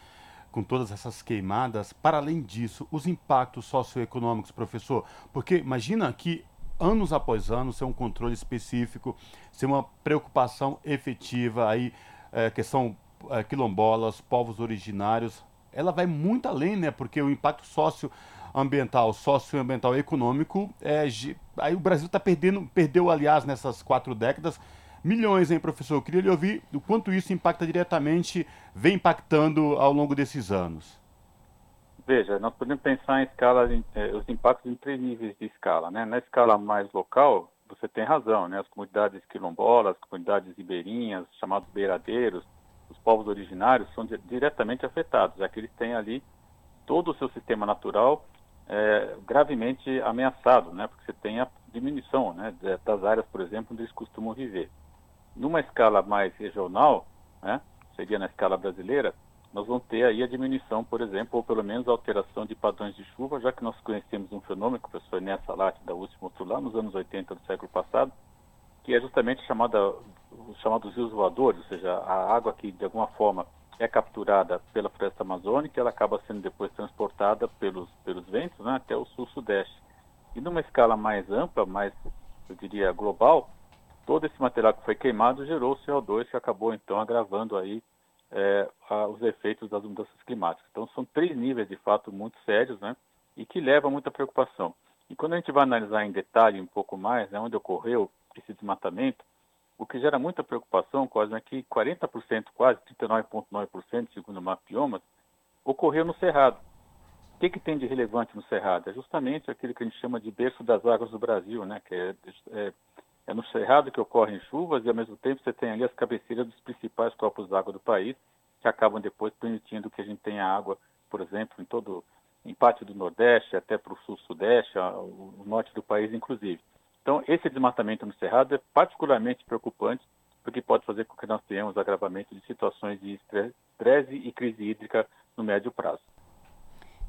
Speaker 1: com todas essas queimadas, para além disso, os impactos socioeconômicos, professor, porque imagina que anos após anos ser um controle específico, ser uma preocupação efetiva aí, é, que são é, quilombolas, povos originários, ela vai muito além, né? Porque o impacto socioambiental, socioambiental e econômico, é, aí o Brasil está perdendo, perdeu, aliás, nessas quatro décadas, milhões, hein, professor? Eu queria lhe ouvir o quanto isso impacta diretamente, vem impactando ao longo desses anos.
Speaker 26: Veja, nós podemos pensar em escala, eh, os impactos em três níveis de escala, né? Na escala mais local, você tem razão, né? As comunidades quilombolas, as comunidades ribeirinhas, chamados beiradeiros, os povos originários são diretamente afetados, já que eles têm ali todo o seu sistema natural é, gravemente ameaçado, né? Porque você tem a diminuição, né? Das áreas, por exemplo, onde eles costumam viver. Numa escala mais regional, né? Seria na escala brasileira, nós vamos ter aí a diminuição, por exemplo, ou pelo menos a alteração de padrões de chuva, já que nós conhecemos um fenômeno que o professor Inés Salati da USP mostrou lá nos anos 80 do século passado, que é justamente chamada, os chamados rios voadores, ou seja, a água que de alguma forma é capturada pela floresta amazônica, ela acaba sendo depois transportada pelos, pelos ventos né, até o sul-sudeste. E numa escala mais ampla, mais, eu diria, global, todo esse material que foi queimado gerou CO2 que acabou então agravando aí é, a, os efeitos das mudanças climáticas. Então, são três níveis, de fato, muito sérios, né? E que levam a muita preocupação. E quando a gente vai analisar em detalhe um pouco mais, né, onde ocorreu esse desmatamento, o que gera muita preocupação, quase, é que 40%, quase 39,9%, segundo o Mapiomas, ocorreu no Cerrado. O que, que tem de relevante no Cerrado? É justamente aquilo que a gente chama de berço das águas do Brasil, né? que é, é é no Cerrado que ocorrem chuvas e, ao mesmo tempo, você tem ali as cabeceiras dos principais corpos d'água do país, que acabam depois permitindo que a gente tenha água, por exemplo, em todo em parte do Nordeste, até para o Sul-Sudeste, o norte do país, inclusive. Então, esse desmatamento no Cerrado é particularmente preocupante, porque pode fazer com que nós tenhamos agravamento de situações de estresse e crise hídrica no médio prazo.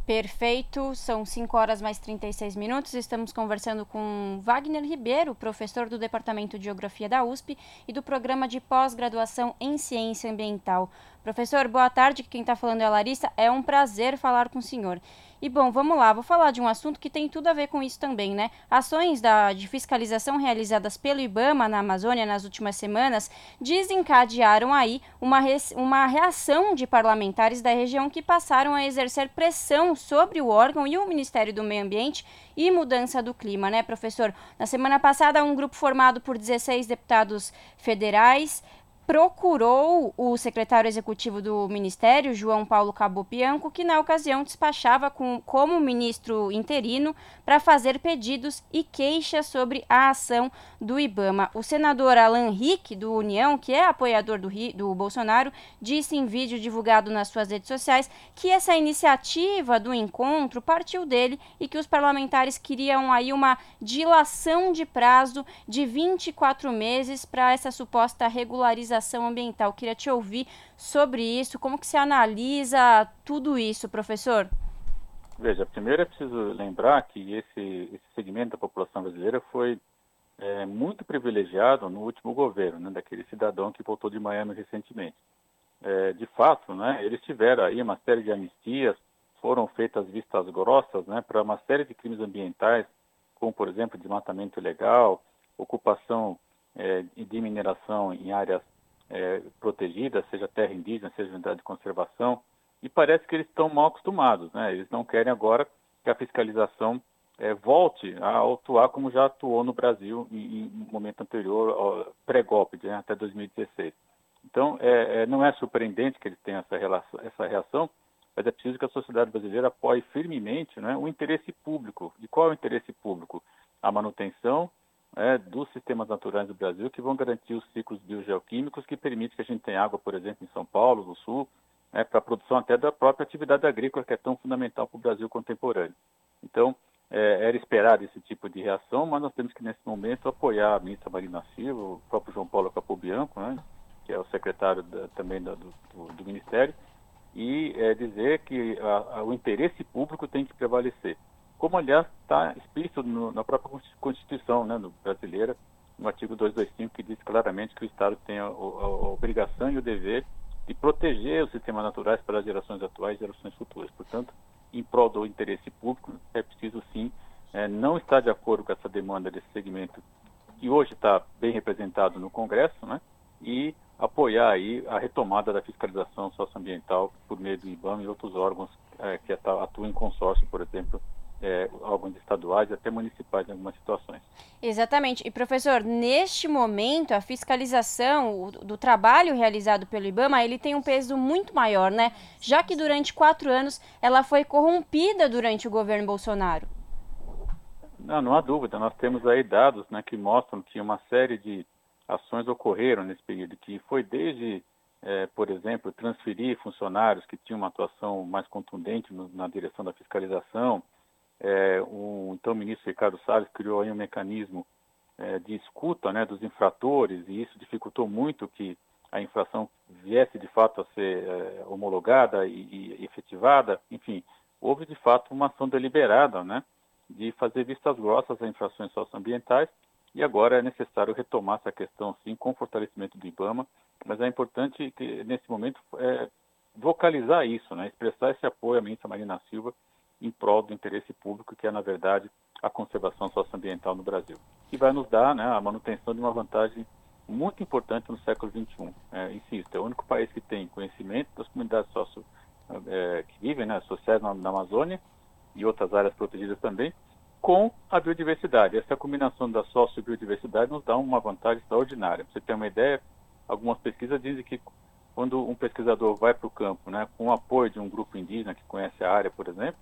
Speaker 3: Perfeito, são 5 horas mais 36 minutos. Estamos conversando com Wagner Ribeiro, professor do Departamento de Geografia da USP e do Programa de Pós-Graduação em Ciência Ambiental. Professor, boa tarde. Quem está falando é a Larissa. É um prazer falar com o senhor. E bom, vamos lá, vou falar de um assunto que tem tudo a ver com isso também, né? Ações da, de fiscalização realizadas pelo IBAMA na Amazônia nas últimas semanas desencadearam aí uma, uma reação de parlamentares da região que passaram a exercer pressão sobre o órgão e o Ministério do Meio Ambiente e Mudança do Clima, né, professor? Na semana passada, um grupo formado por 16 deputados federais procurou o secretário executivo do Ministério, João Paulo Cabo Bianco, que na ocasião despachava com, como ministro interino para fazer pedidos e queixas sobre a ação do IBAMA. O senador Alan Rick, do União, que é apoiador do, do Bolsonaro, disse em vídeo divulgado nas suas redes sociais que essa iniciativa do encontro partiu dele e que os parlamentares queriam aí uma dilação de prazo de 24 meses para essa suposta regularização fiscalização ambiental. Queria te ouvir sobre isso, como que se analisa tudo isso, professor?
Speaker 26: Veja, primeiro é preciso lembrar que esse, esse segmento da população brasileira foi é, muito privilegiado no último governo, né, daquele cidadão que voltou de Miami recentemente. É, de fato, né, eles tiveram aí uma série de anistias, foram feitas vistas grossas né, para uma série de crimes ambientais, como, por exemplo, desmatamento ilegal, ocupação é, de mineração em áreas é, protegida, seja terra indígena, seja unidade de conservação, e parece que eles estão mal acostumados, né? Eles não querem agora que a fiscalização é, volte a atuar como já atuou no Brasil em, em momento anterior, pré-golpe, né, até 2016. Então, é, é, não é surpreendente que eles tenham essa, relação, essa reação, mas é preciso que a sociedade brasileira apoie firmemente né, o interesse público. E qual é o interesse público? A manutenção é, dos sistemas naturais do Brasil que vão garantir os ciclos biogeoquímicos que permitem que a gente tenha água, por exemplo, em São Paulo, no Sul, né, para a produção até da própria atividade agrícola que é tão fundamental para o Brasil contemporâneo. Então, é, era esperado esse tipo de reação, mas nós temos que, nesse momento, apoiar a ministra Marina Silva, o próprio João Paulo Capobianco, né, que é o secretário da, também da, do, do, Ministério, e é, dizer que a, a, o interesse público tem que prevalecer como aliás está explícito no, na própria Constituição né, brasileira, no artigo 225, que diz claramente que o Estado tem a, a, a obrigação e o dever de proteger os sistemas naturais para as gerações atuais e gerações futuras. Portanto, em prol do interesse público, é preciso sim é, não estar de acordo com essa demanda desse segmento que hoje está bem representado no Congresso, né? E apoiar aí a retomada da fiscalização socioambiental por meio do IBAMA e outros órgãos é, que atuam em consórcio, por exemplo, é, órgãos estaduais e até municipais em algumas situações.
Speaker 3: Exatamente. E, professor, neste momento, a fiscalização do trabalho realizado pelo IBAMA, ele tem um peso muito maior, né? Já que durante quatro anos ela foi corrompida durante o governo Bolsonaro.
Speaker 26: Não, não há dúvida. Nós temos aí dados né, que mostram que uma série de ações ocorreram nesse período, que foi desde, é, por exemplo, transferir funcionários que tinham uma atuação mais contundente no, na direção da fiscalização. É, o então ministro Ricardo Salles criou aí um mecanismo é, de escuta né, dos infratores e isso dificultou muito que a infração viesse de fato a ser é, homologada e, e efetivada. Enfim, houve de fato uma ação deliberada, né? de fazer vistas grossas a infrações socioambientais e agora é necessário retomar essa questão, sim, com o fortalecimento do IBAMA, mas é importante que, nesse momento, é, vocalizar isso, né, expressar esse apoio à ministra Marina Silva em prol do interesse público, que é, na verdade, a conservação socioambiental no Brasil, que vai nos dar né, a manutenção de uma vantagem muito importante no século XXI. É, insisto, é o único país que tem conhecimento das comunidades socio, é, que vivem, né, sociais na, na Amazônia, e outras áreas protegidas também, com a biodiversidade. Essa combinação da sócio-biodiversidade nos dá uma vantagem extraordinária. Você ter uma ideia, algumas pesquisas dizem que quando um pesquisador vai para o campo, né, com o apoio de um grupo indígena que conhece a área, por exemplo,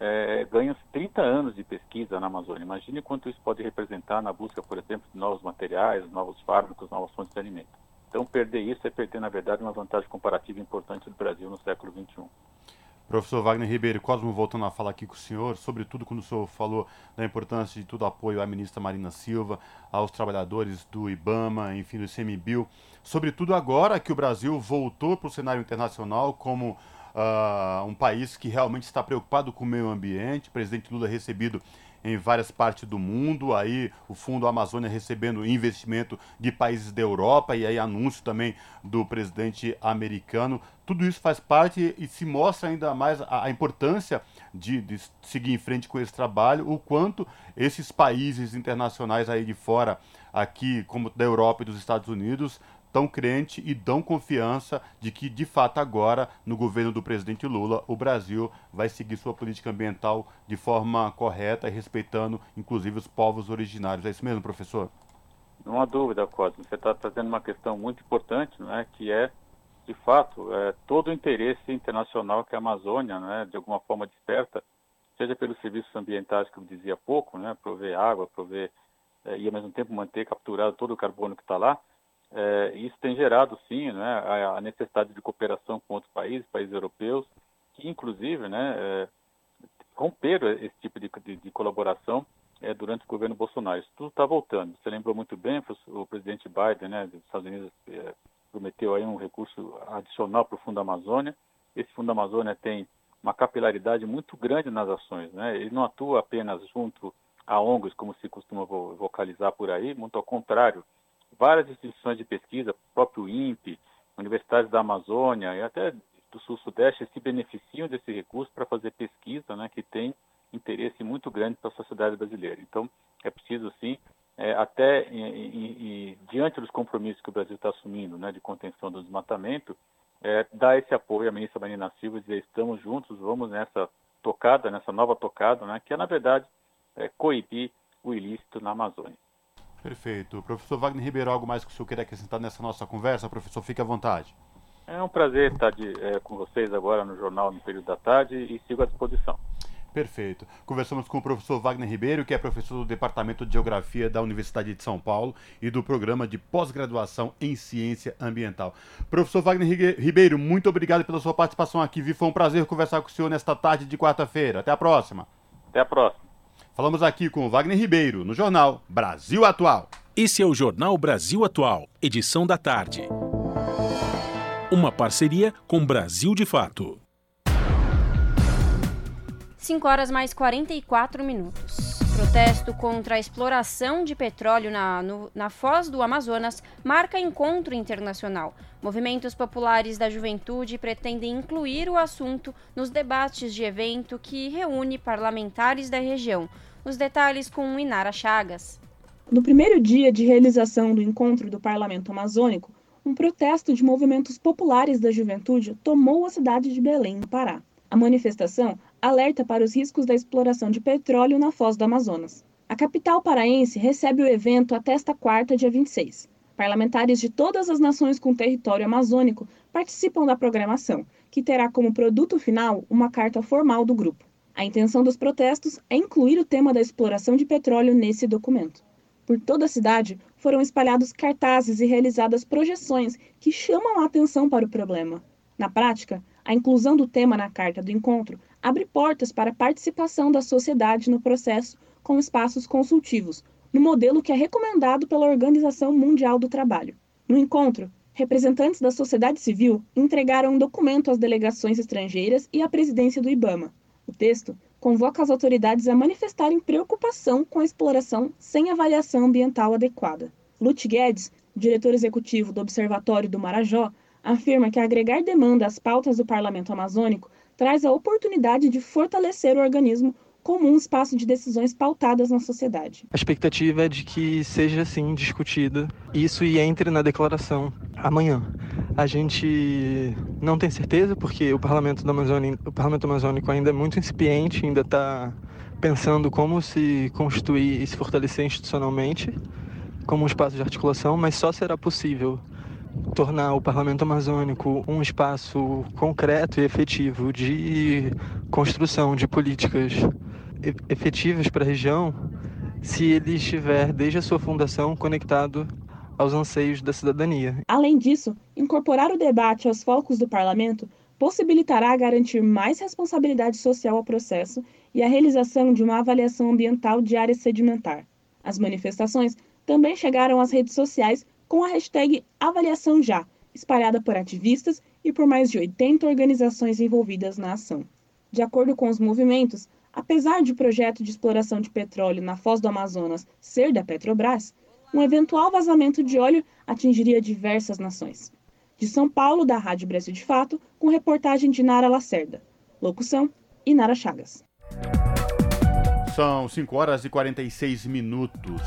Speaker 26: é, ganha 30 anos de pesquisa na Amazônia. Imagine quanto isso pode representar na busca, por exemplo, de novos materiais, novos fármacos, novas fontes de alimento. Então, perder isso é perder, na verdade, uma vantagem comparativa importante do Brasil no século XXI.
Speaker 1: Professor Wagner Ribeiro Cosmo, voltando a falar aqui com o senhor, sobretudo quando o senhor falou da importância de todo apoio à ministra Marina Silva, aos trabalhadores do IBAMA, enfim, do ICMBio, sobretudo agora que o Brasil voltou para o cenário internacional como uh, um país que realmente está preocupado com o meio ambiente, o presidente Lula recebido em várias partes do mundo, aí o Fundo Amazônia recebendo investimento de países da Europa. E aí anúncio também do presidente americano. Tudo isso faz parte e se mostra ainda mais a, a importância de, de, seguir em frente com esse trabalho, o quanto esses países internacionais aí de fora, aqui como da Europa e dos Estados Unidos, tão crente e dão confiança de que, de fato, agora, no governo do presidente Lula, o Brasil vai seguir sua política ambiental de forma correta e respeitando, inclusive, os povos originários. É isso mesmo, professor?
Speaker 26: Não há dúvida, Cosme. Você está trazendo uma questão muito importante, né, que é, de fato, é, todo o interesse internacional que a Amazônia, né, de alguma forma, desperta, seja pelos serviços ambientais que eu dizia há pouco, né, prover água, prover é, e, ao mesmo tempo, manter capturado todo o carbono que está lá, é, isso tem gerado, sim, né, a, necessidade de cooperação com outros países, países europeus, que, inclusive, né, é, romperam esse tipo de, de, de colaboração é, durante o governo Bolsonaro. Isso tudo está voltando. Você lembrou muito bem, o presidente Biden, né, dos Estados Unidos, é, prometeu aí um recurso adicional para o Fundo Amazônia. Esse Fundo Amazônia tem uma capilaridade muito grande nas ações. Né? Ele não atua apenas junto a ONGs, como se costuma vocalizar por aí, muito ao contrário várias instituições de pesquisa, próprio INPE, universidades da Amazônia e até do Sul-Sudeste se beneficiam desse recurso para fazer pesquisa, né, que tem interesse muito grande para a sociedade brasileira. Então, é preciso, sim, é, até e, e, e, diante dos compromissos que o Brasil está assumindo né, de contenção do desmatamento, é, dar esse apoio à ministra Marina Silva e dizer estamos juntos, vamos nessa tocada, nessa nova tocada, né, que é, na verdade, é, coibir o ilícito na Amazônia.
Speaker 1: Perfeito. Professor Wagner Ribeiro, algo mais que o senhor queira acrescentar nessa nossa conversa? Professor, fique à vontade.
Speaker 26: É um prazer estar de, é, com vocês agora no jornal no período da tarde e sigo à disposição.
Speaker 1: Perfeito. Conversamos com o professor Wagner Ribeiro, que é professor do Departamento de Geografia da Universidade de São Paulo e do Programa de Pós-Graduação em Ciência Ambiental. Professor Wagner Ribeiro, muito obrigado pela sua participação aqui. Foi um prazer conversar com o senhor nesta tarde de quarta-feira. Até a próxima.
Speaker 26: Até a próxima.
Speaker 1: Falamos aqui com o Wagner Ribeiro, no jornal Brasil Atual.
Speaker 2: Esse é o Jornal Brasil Atual, edição da tarde. Uma parceria com Brasil de Fato.
Speaker 3: 5 horas mais 44 minutos. Protesto contra a exploração de petróleo na, no, na foz do Amazonas marca encontro internacional. Movimentos populares da juventude pretendem incluir o assunto nos debates de evento que reúne parlamentares da região. Os detalhes com Inara Chagas.
Speaker 27: No primeiro dia de realização do encontro do Parlamento Amazônico, um protesto de movimentos populares da juventude tomou a cidade de Belém, no Pará. A manifestação alerta para os riscos da exploração de petróleo na foz do Amazonas. A capital paraense recebe o evento até esta quarta, dia 26. Parlamentares de todas as nações com território amazônico participam da programação, que terá como produto final uma carta formal do grupo. A intenção dos protestos é incluir o tema da exploração de petróleo nesse documento. Por toda a cidade foram espalhados cartazes e realizadas projeções que chamam a atenção para o problema. Na prática, a inclusão do tema na carta do encontro abre portas para a participação da sociedade no processo com espaços consultivos, no modelo que é recomendado pela Organização Mundial do Trabalho. No encontro, representantes da sociedade civil entregaram um documento às delegações estrangeiras e à presidência do IBAMA. O texto convoca as autoridades a manifestarem preocupação com a exploração sem avaliação ambiental adequada. Lute Guedes, diretor executivo do Observatório do Marajó, afirma que agregar demanda às pautas do parlamento amazônico traz a oportunidade de fortalecer o organismo como um espaço de decisões pautadas na sociedade.
Speaker 28: A expectativa é de que seja assim discutido isso e entre na declaração amanhã. A gente não tem certeza porque o Parlamento da Amazônia, o Parlamento Amazônico ainda é muito incipiente, ainda está pensando como se constituir e se fortalecer institucionalmente como um espaço de articulação, mas só será possível tornar o Parlamento Amazônico um espaço concreto e efetivo de construção de políticas efetivas para a região se ele estiver, desde a sua fundação, conectado aos anseios da cidadania.
Speaker 27: Além disso, incorporar o debate aos focos do parlamento possibilitará garantir mais responsabilidade social ao processo e a realização de uma avaliação ambiental de área sedimentar. As manifestações também chegaram às redes sociais com a hashtag Avaliação Já, espalhada por ativistas e por mais de 80 organizações envolvidas na ação. De acordo com os movimentos, apesar de o projeto de exploração de petróleo na foz do Amazonas ser da Petrobras, um eventual vazamento de óleo atingiria diversas nações. De São Paulo, da Rádio Brasil de Fato, com reportagem de Nara Lacerda. Locução: Inara Chagas.
Speaker 1: São 5 horas e 46 minutos.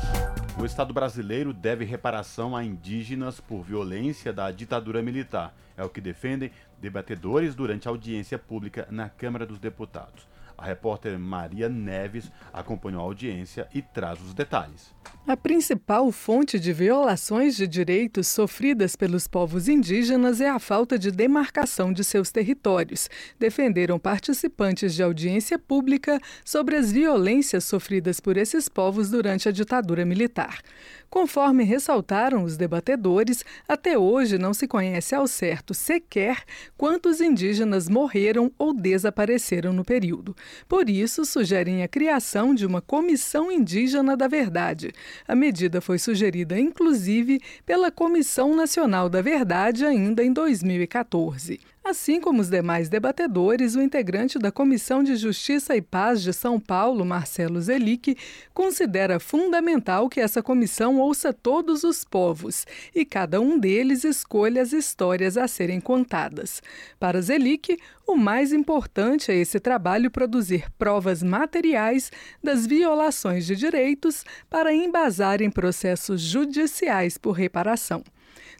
Speaker 1: O Estado brasileiro deve reparação a indígenas por violência da ditadura militar. É o que defendem debatedores durante a audiência pública na Câmara dos Deputados. A repórter Maria Neves acompanhou a audiência e traz os detalhes.
Speaker 29: A principal fonte de violações de direitos sofridas pelos povos indígenas é a falta de demarcação de seus territórios, defenderam participantes de audiência pública sobre as violências sofridas por esses povos durante a ditadura militar. Conforme ressaltaram os debatedores, até hoje não se conhece ao certo sequer quantos indígenas morreram ou desapareceram no período. Por isso, sugerem a criação de uma Comissão Indígena da Verdade. A medida foi sugerida, inclusive, pela Comissão Nacional da Verdade ainda em 2014. Assim como os demais debatedores, o integrante da Comissão de Justiça e Paz de São Paulo, Marcelo Zelic, considera fundamental que essa comissão ouça todos os povos e cada um deles escolha as histórias a serem contadas. Para Zelic, o mais importante é esse trabalho produzir provas materiais das violações de direitos para embasar em processos judiciais por reparação.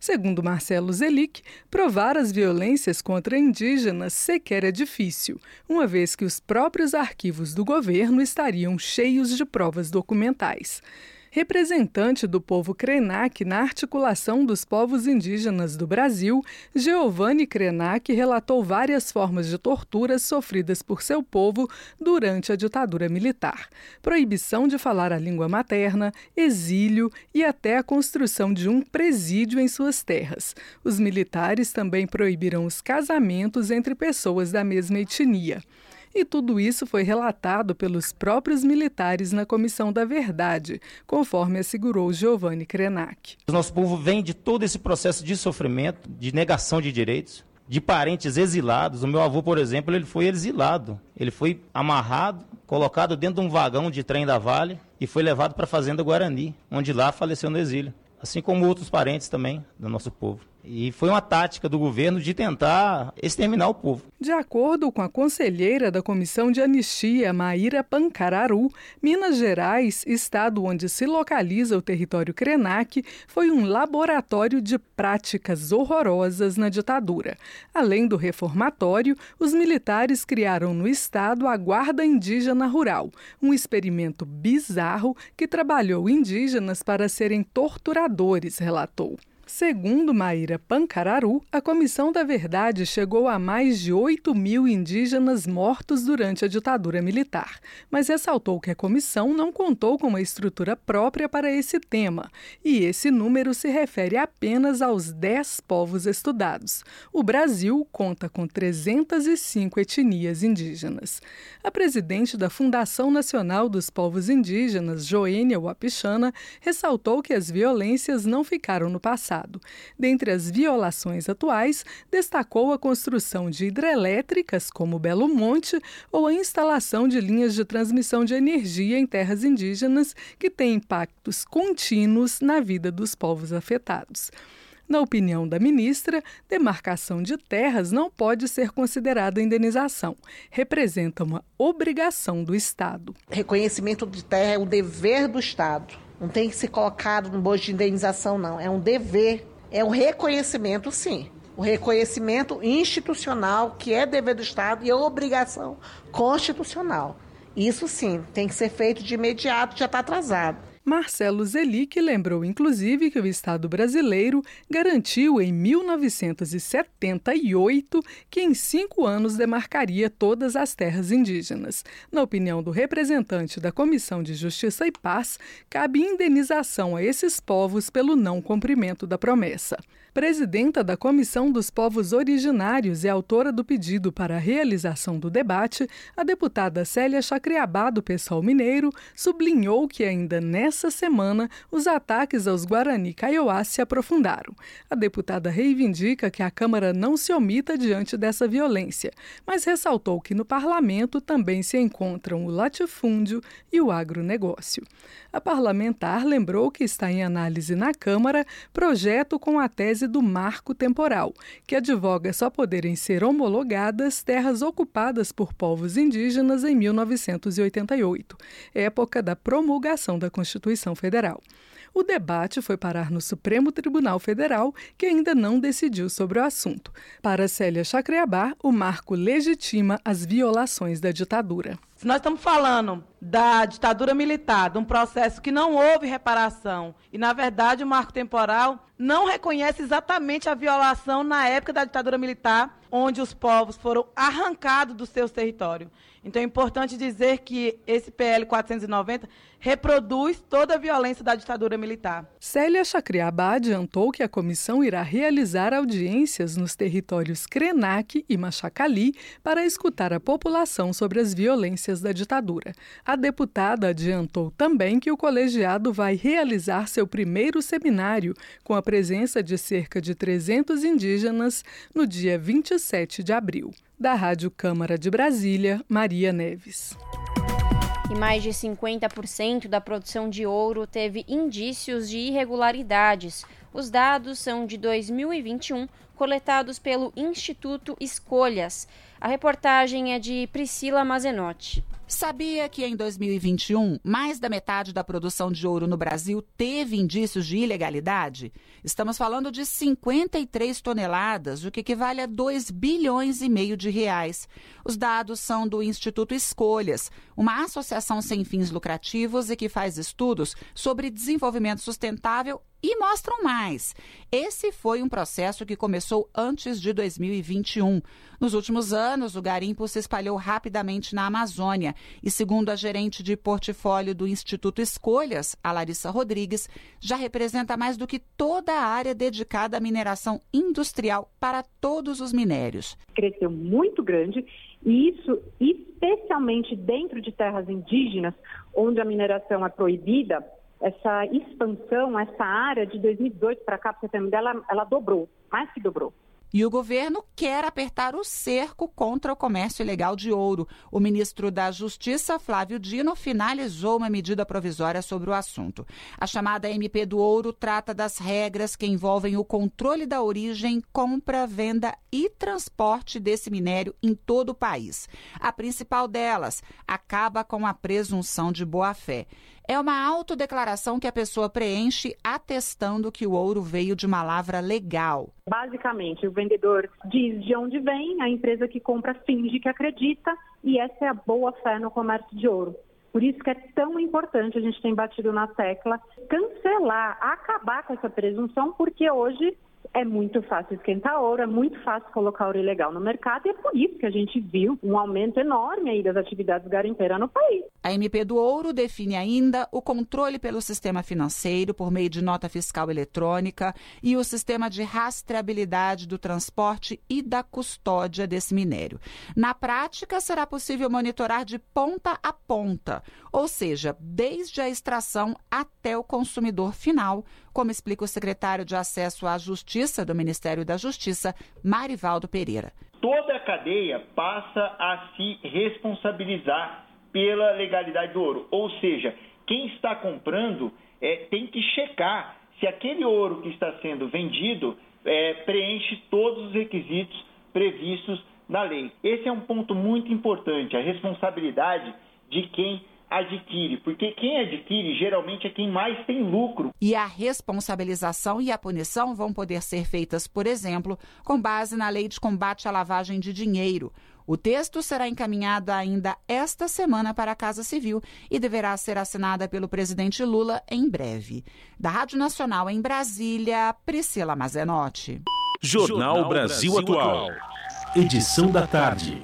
Speaker 29: Segundo Marcelo Zelic, provar as violências contra indígenas sequer é difícil, uma vez que os próprios arquivos do governo estariam cheios de provas documentais. Representante do povo Krenak na articulação dos povos indígenas do Brasil, Giovanni Krenak relatou várias formas de torturas sofridas por seu povo durante a ditadura militar: proibição de falar a língua materna, exílio e até a construção de um presídio em suas terras. Os militares também proibiram os casamentos entre pessoas da mesma etnia. E tudo isso foi relatado pelos próprios militares na Comissão da Verdade, conforme assegurou Giovanni Krenak.
Speaker 30: Nosso povo vem de todo esse processo de sofrimento, de negação de direitos, de parentes exilados. O meu avô, por exemplo, ele foi exilado. Ele foi amarrado, colocado dentro de um vagão de trem da Vale e foi levado para a fazenda Guarani, onde lá faleceu no exílio. Assim como outros parentes também do nosso povo. E foi uma tática do governo de tentar exterminar o povo.
Speaker 29: De acordo com a conselheira da Comissão de Anistia, Maíra Pancararu, Minas Gerais, estado onde se localiza o território Krenak, foi um laboratório de práticas horrorosas na ditadura. Além do reformatório, os militares criaram no estado a Guarda Indígena Rural, um experimento bizarro que trabalhou indígenas para serem torturadores, relatou. Segundo Maíra Pancararu, a Comissão da Verdade chegou a mais de 8 mil indígenas mortos durante a ditadura militar, mas ressaltou que a comissão não contou com uma estrutura própria para esse tema, e esse número se refere apenas aos 10 povos estudados. O Brasil conta com 305 etnias indígenas. A presidente da Fundação Nacional dos Povos Indígenas, Joênia Wapichana, ressaltou que as violências não ficaram no passado Dentre as violações atuais, destacou a construção de hidrelétricas, como Belo Monte, ou a instalação de linhas de transmissão de energia em terras indígenas, que têm impactos contínuos na vida dos povos afetados. Na opinião da ministra, demarcação de terras não pode ser considerada indenização. Representa uma obrigação do Estado.
Speaker 31: Reconhecimento de terra é o dever do Estado. Não tem que ser colocado no bojo de indenização, não. É um dever, é um reconhecimento, sim. O reconhecimento institucional, que é dever do Estado, e é obrigação constitucional. Isso sim, tem que ser feito de imediato, já está atrasado.
Speaker 29: Marcelo Zelic lembrou, inclusive, que o Estado brasileiro garantiu em 1978 que em cinco anos demarcaria todas as terras indígenas. Na opinião do representante da Comissão de Justiça e Paz, cabe indenização a esses povos pelo não cumprimento da promessa. Presidenta da Comissão dos Povos Originários e autora do pedido para a realização do debate, a deputada Célia Chacriabá, do Pessoal Mineiro, sublinhou que ainda nessa semana os ataques aos Guarani Kaiowá se aprofundaram. A deputada reivindica que a Câmara não se omita diante dessa violência, mas ressaltou que no parlamento também se encontram o latifúndio e o agronegócio. A parlamentar lembrou que está em análise na Câmara projeto com a tese do marco temporal, que advoga só poderem ser homologadas terras ocupadas por povos indígenas em 1988, época da promulgação da Constituição Federal. O debate foi parar no Supremo Tribunal Federal, que ainda não decidiu sobre o assunto. Para Célia Chacreabá, o marco legitima as violações da ditadura.
Speaker 32: Se nós estamos falando da ditadura militar, de um processo que não houve reparação, e, na verdade, o marco temporal não reconhece exatamente a violação na época da ditadura militar, onde os povos foram arrancados dos seus territórios. Então é importante dizer que esse PL 490 reproduz toda a violência da ditadura militar.
Speaker 29: Célia Chacriabá adiantou que a comissão irá realizar audiências nos territórios Krenak e Machacali para escutar a população sobre as violências da ditadura. A deputada adiantou também que o colegiado vai realizar seu primeiro seminário com a presença de cerca de 300 indígenas no dia 27 de abril. Da Rádio Câmara de Brasília, Maria Neves.
Speaker 3: E mais de 50% da produção de ouro teve indícios de irregularidades. Os dados são de 2021, coletados pelo Instituto Escolhas. A reportagem é de Priscila Mazenotti.
Speaker 33: Sabia que em 2021, mais da metade da produção de ouro no Brasil teve indícios de ilegalidade? Estamos falando de 53 toneladas, o que equivale a 2 bilhões e meio de reais. Os dados são do Instituto Escolhas, uma associação sem fins lucrativos e que faz estudos sobre desenvolvimento sustentável e mostram mais. Esse foi um processo que começou antes de 2021. Nos últimos anos, o garimpo se espalhou rapidamente na Amazônia e, segundo a gerente de portfólio do Instituto Escolhas, a Larissa Rodrigues, já representa mais do que toda a área dedicada à mineração industrial para todos os minérios.
Speaker 34: Cresceu muito grande e isso, especialmente dentro de terras indígenas, onde a mineração é proibida, essa expansão, essa área de 2018 para cá, para você ter dela, ela dobrou, mais que dobrou.
Speaker 33: E o governo quer apertar o cerco contra o comércio ilegal de ouro. O ministro da Justiça, Flávio Dino, finalizou uma medida provisória sobre o assunto. A chamada MP do Ouro trata das regras que envolvem o controle da origem, compra, venda e transporte desse minério em todo o país. A principal delas acaba com a presunção de boa-fé. É uma autodeclaração que a pessoa preenche atestando que o ouro veio de uma lavra legal.
Speaker 34: Basicamente, o vendedor diz de onde vem, a empresa que compra finge que acredita e essa é a boa fé no comércio de ouro. Por isso que é tão importante, a gente tem batido na tecla, cancelar, acabar com essa presunção, porque hoje é muito fácil esquentar ouro, é muito fácil colocar ouro ilegal no mercado e é por isso que a gente viu um aumento enorme aí das atividades garimpeiras no país.
Speaker 33: A MP do Ouro define ainda o controle pelo sistema financeiro por meio de nota fiscal eletrônica e o sistema de rastreabilidade do transporte e da custódia desse minério. Na prática, será possível monitorar de ponta a ponta, ou seja, desde a extração até o consumidor final, como explica o secretário de Acesso à Justiça do Ministério da Justiça, Marivaldo Pereira.
Speaker 35: Toda a cadeia passa a se responsabilizar pela legalidade do ouro, ou seja, quem está comprando é, tem que checar se aquele ouro que está sendo vendido é, preenche todos os requisitos previstos na lei. Esse é um ponto muito importante, a responsabilidade de quem adquire, porque quem adquire geralmente é quem mais tem lucro.
Speaker 33: E a responsabilização e a punição vão poder ser feitas, por exemplo, com base na Lei de Combate à Lavagem de Dinheiro. O texto será encaminhado ainda esta semana para a Casa Civil e deverá ser assinada pelo presidente Lula em breve. Da Rádio Nacional em Brasília, Priscila Mazenotti.
Speaker 2: Jornal Brasil Atual. Edição da tarde.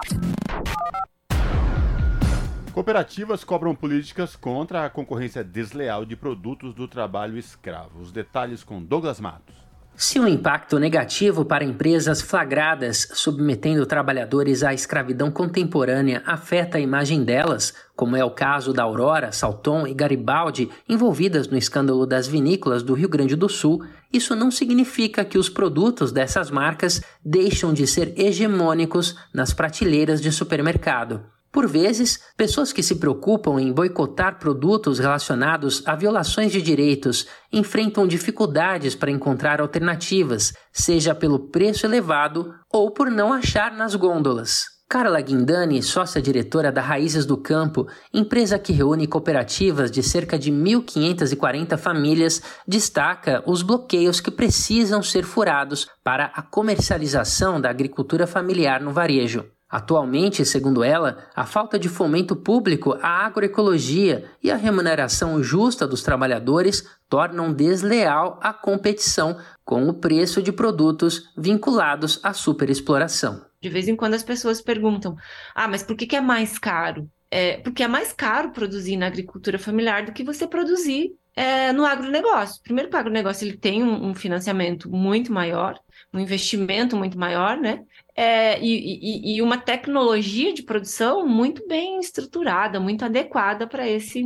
Speaker 1: Cooperativas cobram políticas contra a concorrência desleal de produtos do trabalho escravo. Os detalhes com Douglas Matos.
Speaker 36: Se o impacto negativo para empresas flagradas submetendo trabalhadores à escravidão contemporânea afeta a imagem delas, como é o caso da Aurora, Salton e Garibaldi envolvidas no escândalo das vinícolas do Rio Grande do Sul, isso não significa que os produtos dessas marcas deixam de ser hegemônicos nas prateleiras de supermercado. Por vezes, pessoas que se preocupam em boicotar produtos relacionados a violações de direitos enfrentam dificuldades para encontrar alternativas, seja pelo preço elevado ou por não achar nas gôndolas. Carla Guindani, sócia-diretora da Raízes do Campo, empresa que reúne cooperativas de cerca de 1.540 famílias, destaca os bloqueios que precisam ser furados para a comercialização da agricultura familiar no varejo. Atualmente, segundo ela, a falta de fomento público à agroecologia e a remuneração justa dos trabalhadores tornam desleal a competição com o preço de produtos vinculados à superexploração.
Speaker 37: De vez em quando as pessoas perguntam: ah, mas por que, é mais caro? É, porque é mais caro produzir na agricultura familiar do que você produzir é, no agronegócio. Primeiro, o agronegócio ele tem um, um financiamento muito maior, um investimento muito maior, né? É, e, e, e, uma tecnologia de produção muito bem estruturada, muito adequada para esse,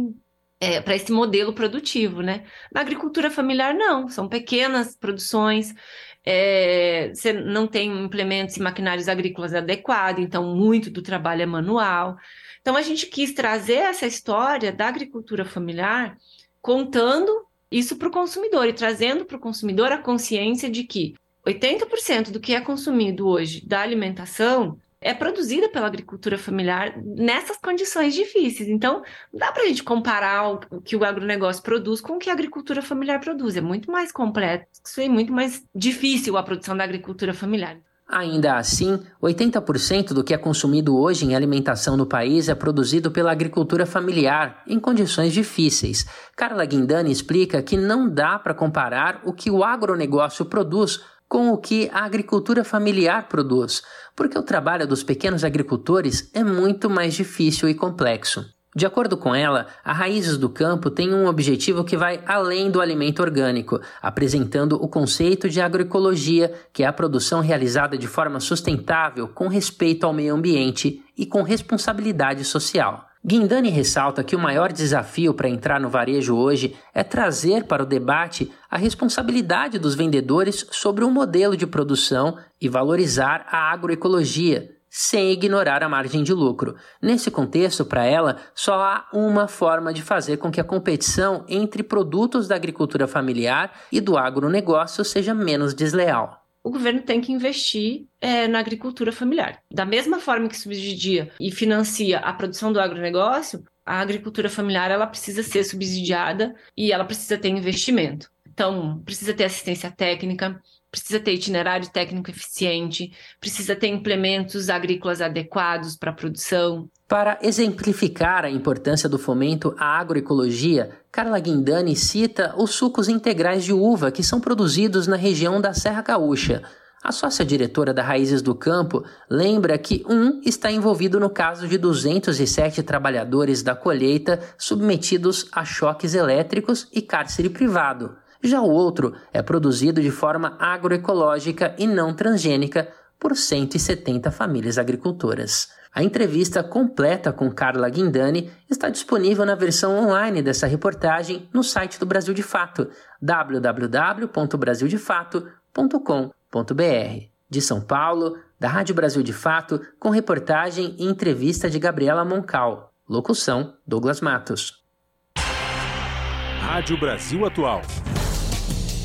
Speaker 37: é, para esse modelo produtivo, né? Na agricultura familiar, não, são pequenas produções, é, você não tem implementos e maquinários agrícolas adequados, então muito do trabalho é manual. Então a gente quis trazer essa história da agricultura familiar contando isso para o consumidor e trazendo para o consumidor a consciência de que 80% do que é consumido hoje da alimentação é produzida pela agricultura familiar nessas condições difíceis. Então, não dá para a gente comparar o que o agronegócio produz com o que a agricultura familiar produz. É muito mais complexo e muito mais difícil a produção da agricultura familiar.
Speaker 36: Ainda assim, 80% do que é consumido hoje em alimentação no país é produzido pela agricultura familiar, em condições difíceis. Carla Guindani explica que não dá para comparar o que o agronegócio produz com o que a agricultura familiar produz, porque o trabalho dos pequenos agricultores é muito mais difícil e complexo. De acordo com ela, a Raízes do Campo tem um objetivo que vai além do alimento orgânico, apresentando o conceito de agroecologia, que é a produção realizada de forma sustentável, com respeito ao meio ambiente e com responsabilidade social. Guindani ressalta que o maior desafio para entrar no varejo hoje é trazer para o debate a responsabilidade dos vendedores sobre o um modelo de produção e valorizar a agroecologia, sem ignorar a margem de lucro. Nesse contexto, para ela, só há uma forma de fazer com que a competição entre produtos da agricultura familiar e do agronegócio seja menos desleal
Speaker 37: o governo tem que investir é, na agricultura familiar. Da mesma forma que subsidia e financia a produção do agronegócio, a agricultura familiar ela precisa ser subsidiada e ela precisa ter investimento. Então, precisa ter assistência técnica, precisa ter itinerário técnico eficiente, precisa ter implementos agrícolas adequados para a produção.
Speaker 36: Para exemplificar a importância do fomento à agroecologia, Carla Guindani cita os sucos integrais de uva que são produzidos na região da Serra Gaúcha. A sócia-diretora da Raízes do Campo lembra que um está envolvido no caso de 207 trabalhadores da colheita submetidos a choques elétricos e cárcere privado. Já o outro é produzido de forma agroecológica e não transgênica por 170 famílias agricultoras. A entrevista completa com Carla Guindani está disponível na versão online dessa reportagem no site do Brasil de Fato, www.brasildefato.com.br. De São Paulo, da Rádio Brasil de Fato, com reportagem e entrevista de Gabriela Moncal. Locução: Douglas Matos.
Speaker 2: Rádio Brasil Atual.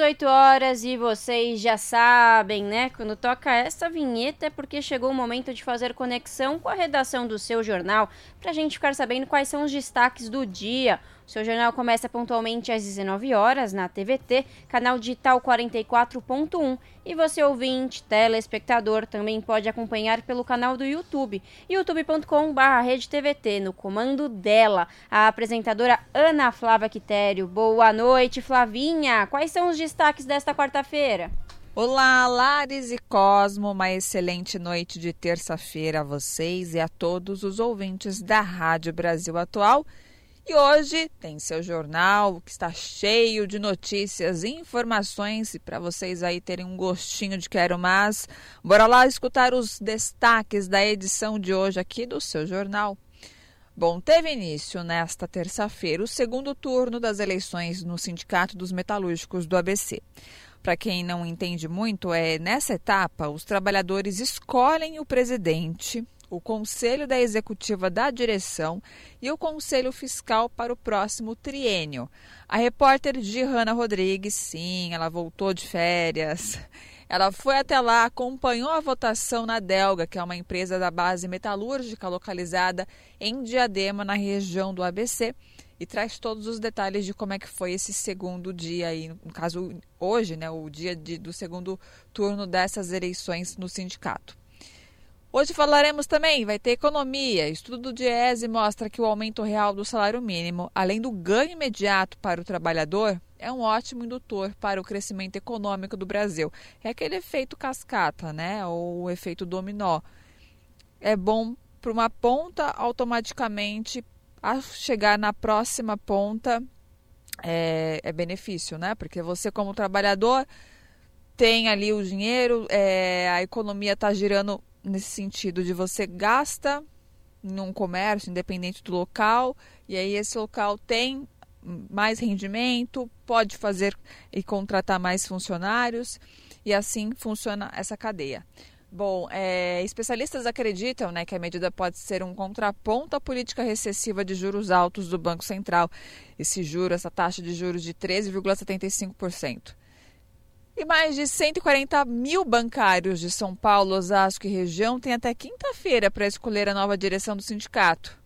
Speaker 3: 18 horas e vocês já sabem, né? Quando toca essa vinheta é porque chegou o momento de fazer conexão com a redação do seu jornal para a gente ficar sabendo quais são os destaques do dia. Seu jornal começa pontualmente às 19 horas na TVT, canal digital 44.1. E você, ouvinte, telespectador, também pode acompanhar pelo canal do YouTube, youtube.com.br no comando dela, a apresentadora Ana Flávia Quitério. Boa noite, Flavinha! Quais são os destaques desta quarta-feira?
Speaker 38: Olá, Lares e Cosmo, uma excelente noite de terça-feira a vocês e a todos os ouvintes da Rádio Brasil Atual. E hoje tem seu jornal que está cheio de notícias e informações e para vocês aí terem um gostinho de quero mais, bora lá escutar os destaques da edição de hoje aqui do seu jornal. Bom, teve início nesta terça-feira o segundo turno das eleições no Sindicato dos Metalúrgicos do ABC. Para quem não entende muito, é nessa etapa os trabalhadores escolhem o presidente, o Conselho da Executiva da Direção e o Conselho Fiscal para o próximo triênio. A repórter Gihana Rodrigues, sim, ela voltou de férias. Ela foi até lá, acompanhou a votação na Delga, que é uma empresa da base metalúrgica localizada em Diadema, na região do ABC, e traz todos os detalhes de como é que foi esse segundo dia aí, no caso hoje, né, o dia de, do segundo turno dessas eleições no sindicato. Hoje falaremos também, vai ter economia. Estudo do Diese mostra que o aumento real do salário mínimo, além do ganho imediato para o trabalhador, é um ótimo indutor para o crescimento econômico do Brasil. É aquele efeito cascata, né? Ou o efeito dominó. É bom para uma ponta, automaticamente, a chegar na próxima ponta, é, é benefício, né? Porque você, como trabalhador, tem ali o dinheiro, é, a economia está girando nesse sentido de você gasta num comércio, independente do local, e aí esse local tem mais rendimento, pode fazer e contratar mais funcionários, e assim funciona essa cadeia. Bom, é, especialistas acreditam né, que a medida pode ser um contraponto à política recessiva de juros altos do Banco Central. Esse juro, essa taxa de juros de 13,75%. E mais de 140 mil bancários de São Paulo, Osasco e região têm até quinta-feira para escolher a nova direção do sindicato.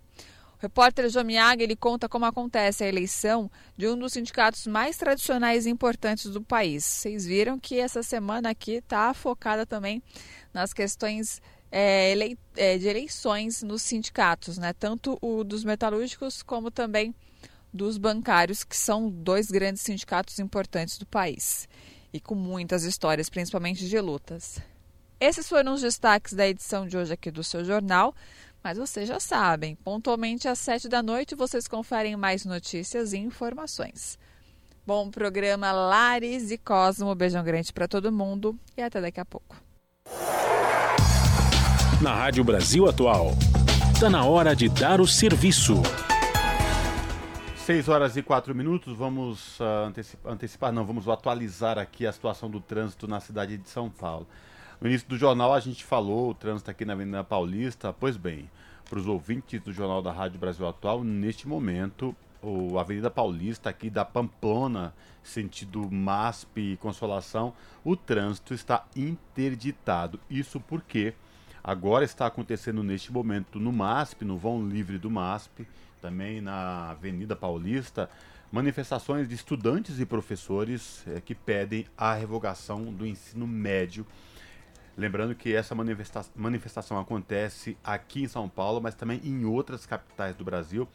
Speaker 38: O repórter Jomiaga ele conta como acontece a eleição de um dos sindicatos mais tradicionais e importantes do país. Vocês viram que essa semana aqui está focada também nas questões é, ele, é, de eleições nos sindicatos, né? tanto o dos metalúrgicos como também dos bancários, que são dois grandes sindicatos importantes do país e com muitas histórias, principalmente de lutas. Esses foram os destaques da edição de hoje aqui do seu jornal. Mas vocês já sabem, pontualmente às sete da noite vocês conferem mais notícias e informações. Bom programa Lares e Cosmo. Beijão grande para todo mundo e até daqui a pouco.
Speaker 2: Na Rádio Brasil Atual, está na hora de dar o serviço.
Speaker 1: 6 horas e 4 minutos, vamos uh, antecipar, antecipar, não, vamos atualizar aqui a situação do trânsito na cidade de São Paulo. No início do jornal a gente falou o trânsito aqui na Avenida Paulista. Pois bem, para os ouvintes do Jornal da Rádio Brasil Atual, neste momento, o Avenida Paulista aqui da Pamplona, sentido MASP e Consolação, o trânsito está interditado. Isso porque agora está acontecendo neste momento no MASP, no vão livre do MASP, também na Avenida Paulista, manifestações de estudantes e professores é, que pedem a revogação do ensino médio Lembrando que essa manifesta manifestação acontece aqui em São Paulo, mas também em outras capitais do Brasil.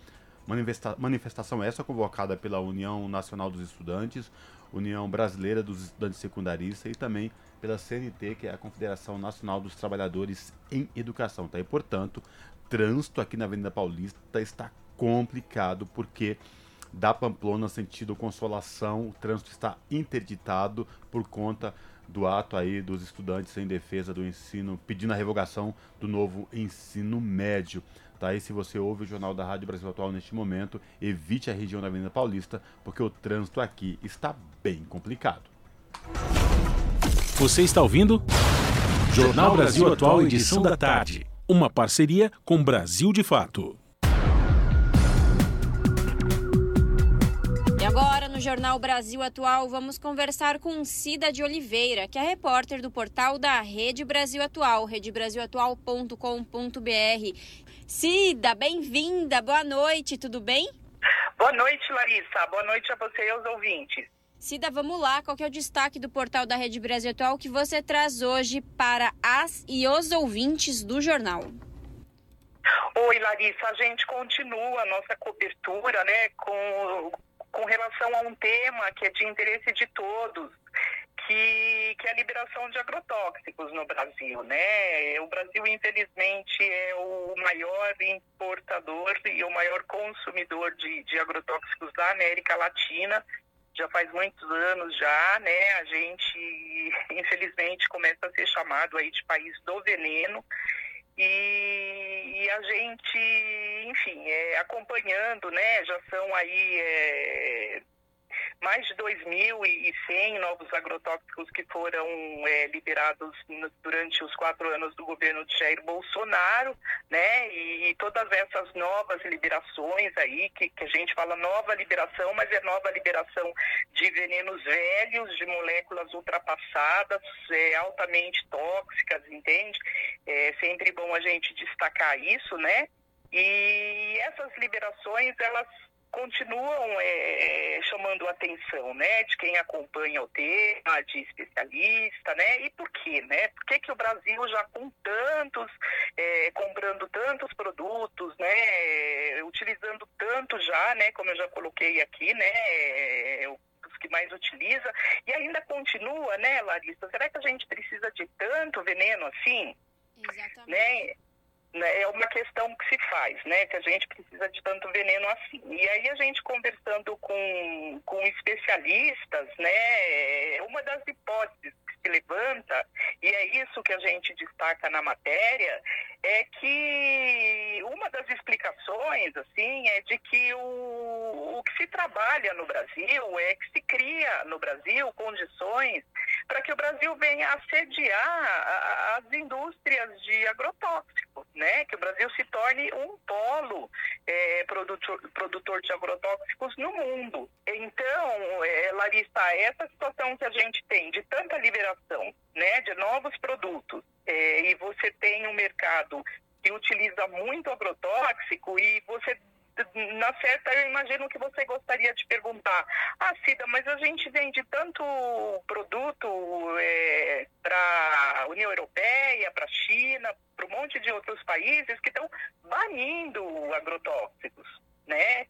Speaker 1: Manifesta manifestação essa convocada pela União Nacional dos Estudantes, União Brasileira dos Estudantes Secundaristas e também pela CNT, que é a Confederação Nacional dos Trabalhadores em Educação. Tá? E, portanto, trânsito aqui na Avenida Paulista está complicado porque da Pamplona sentido Consolação, o trânsito está interditado por conta do ato aí dos estudantes em defesa do ensino, pedindo a revogação do novo ensino médio. Tá aí, se você ouve o Jornal da Rádio Brasil Atual neste momento, evite a região da Avenida Paulista, porque o trânsito aqui está bem complicado.
Speaker 2: Você está ouvindo? Jornal Brasil Atual, edição da tarde. Uma parceria com Brasil de Fato.
Speaker 3: No Jornal Brasil Atual, vamos conversar com Cida de Oliveira, que é repórter do portal da Rede Brasil Atual, redebrasilatual.com.br. Cida, bem-vinda, boa noite, tudo bem?
Speaker 39: Boa noite, Larissa. Boa noite a você e aos ouvintes.
Speaker 3: Cida, vamos lá. Qual é o destaque do portal da Rede Brasil Atual que você traz hoje para as e os ouvintes do jornal?
Speaker 39: Oi, Larissa. A gente continua a nossa cobertura, né, com com relação a um tema que é de interesse de todos, que, que é a liberação de agrotóxicos no Brasil, né? O Brasil, infelizmente, é o maior importador e o maior consumidor de, de agrotóxicos da América Latina. Já faz muitos anos já, né? A gente, infelizmente, começa a ser chamado aí de país do veneno. E, e, a gente, enfim, é, acompanhando, né, já são aí é, mais de 2.100 novos agrotóxicos que foram é, liberados durante os quatro anos do governo de Jair Bolsonaro, né? E, e todas essas novas liberações aí, que, que, a gente fala nova liberação, mas é nova liberação de venenos velhos, de moléculas ultrapassadas, é, altamente tóxicas, entende? É sempre bom a gente destacar isso, né? E essas liberações, elas continuam é, chamando a atenção, né, de quem acompanha o tema, de especialista, né, e por quê, né? Por que, que o Brasil já com tantos, é, comprando tantos produtos, né, utilizando tanto já, né, como eu já coloquei aqui, né, os que mais utiliza, e ainda continua, né, Larissa? Será que a gente precisa de tanto veneno assim?
Speaker 3: Exatamente.
Speaker 39: Né? Né, é uma questão que se faz, né? Que a gente precisa de tanto veneno assim. E aí a gente conversando com, com especialistas, né? Uma das hipóteses que se levanta, e é isso que a gente destaca na matéria, é que uma das explicações, assim, é de que o, o que se trabalha no Brasil é que se cria no Brasil condições para que o Brasil venha assediar as indústrias de agrotóxicos, né? Que o Brasil se torne um polo é, produtor, produtor de agrotóxicos no mundo. Então, é, Larissa, essa situação que a gente tem de tanta liberação, né, de novos produtos, é, e você tem um mercado que utiliza muito agrotóxico e você na certa, eu imagino que você gostaria de perguntar, ah, Cida, mas a gente vende tanto produto é, para a União Europeia, para a China, para um monte de outros países que estão banindo agrotóxicos né?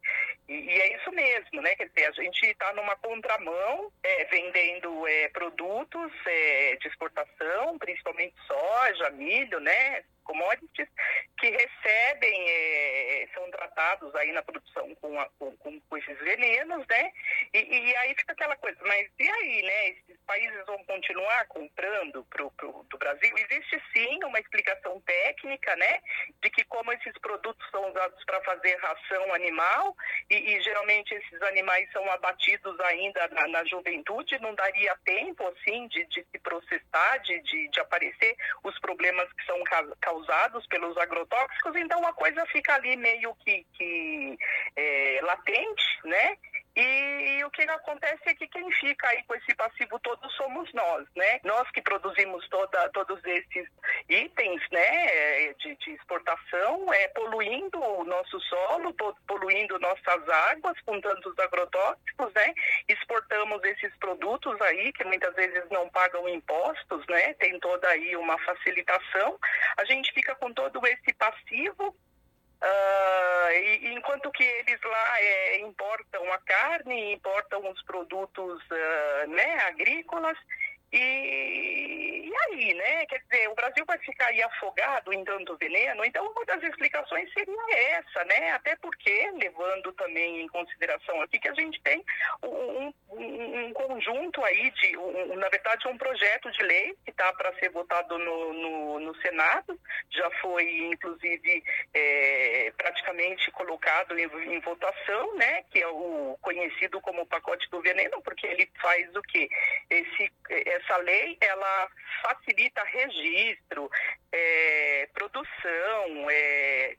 Speaker 39: E, e, é isso mesmo, né? Quer dizer, a gente está numa contramão, é, vendendo é, produtos é, de exportação, principalmente soja, milho, né? Commodities que recebem, é, são tratados aí na produção com, a, com, com, esses venenos, né? E, e, aí fica aquela coisa, mas e aí, né? Esses países vão continuar comprando pro, pro, do Brasil? Existe sim uma explicação técnica, né? De que como esses produtos são usados para fazer ração animal e, e, geralmente esses animais são abatidos ainda na, na juventude, não daria tempo, assim, de, de se processar, de, de, de aparecer os problemas que são causados causados pelos agrotóxicos, então a coisa fica ali meio que, que é, latente, né? E, e, o que acontece é que quem fica aí com esse passivo todo somos nós, né? Nós que produzimos toda, todos esses itens, né, de, de exportação, é, poluindo o nosso solo, poluindo nossas águas com tantos agrotóxicos, né? Exportamos esses produtos aí que muitas vezes não pagam impostos, né? Tem toda aí uma facilitação. A gente fica com todo esse passivo Uh, e, enquanto que eles lá é, importam a carne, importam os produtos uh, né, agrícolas, e, e, aí, né? Quer dizer, o Brasil vai ficar aí afogado em tanto veneno? Então, uma das explicações seria essa, né? Até porque, levando também em consideração aqui que a gente tem um, um, um conjunto aí de, um, na verdade, um projeto de lei que está para ser votado no, no, no, Senado, já foi, inclusive, é, praticamente colocado em, em votação, né? Que é o conhecido como pacote do veneno, porque ele faz o quê? Esse essa lei ela facilita registro, é, produção, é,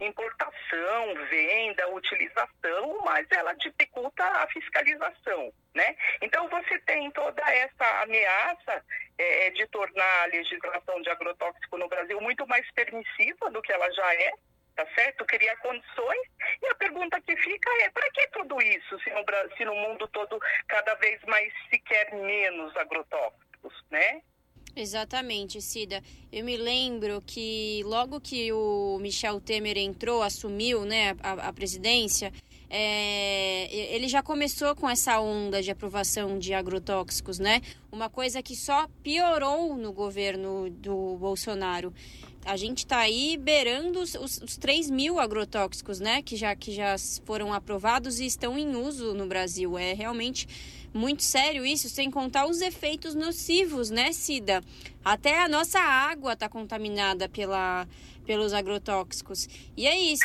Speaker 39: importação, venda, utilização, mas ela dificulta a fiscalização, né? Então você tem toda essa ameaça é, de tornar a legislação de agrotóxico no Brasil muito mais permissiva do que ela já é, tá certo? Criar condições. E a pergunta que fica é, para que tudo isso, se no, se no mundo todo cada vez mais se quer menos agrotóxicos, né?
Speaker 3: Exatamente, Cida. Eu me lembro que logo que o Michel Temer entrou, assumiu né, a, a presidência, é, ele já começou com essa onda de aprovação de agrotóxicos, né? Uma coisa que só piorou no governo do Bolsonaro a gente está aí beirando os, os, os 3 mil agrotóxicos, né? Que já, que já foram aprovados e estão em uso no Brasil. É realmente muito sério isso, sem contar os efeitos nocivos, né, Cida? Até a nossa água está contaminada pela, pelos agrotóxicos. E é isso.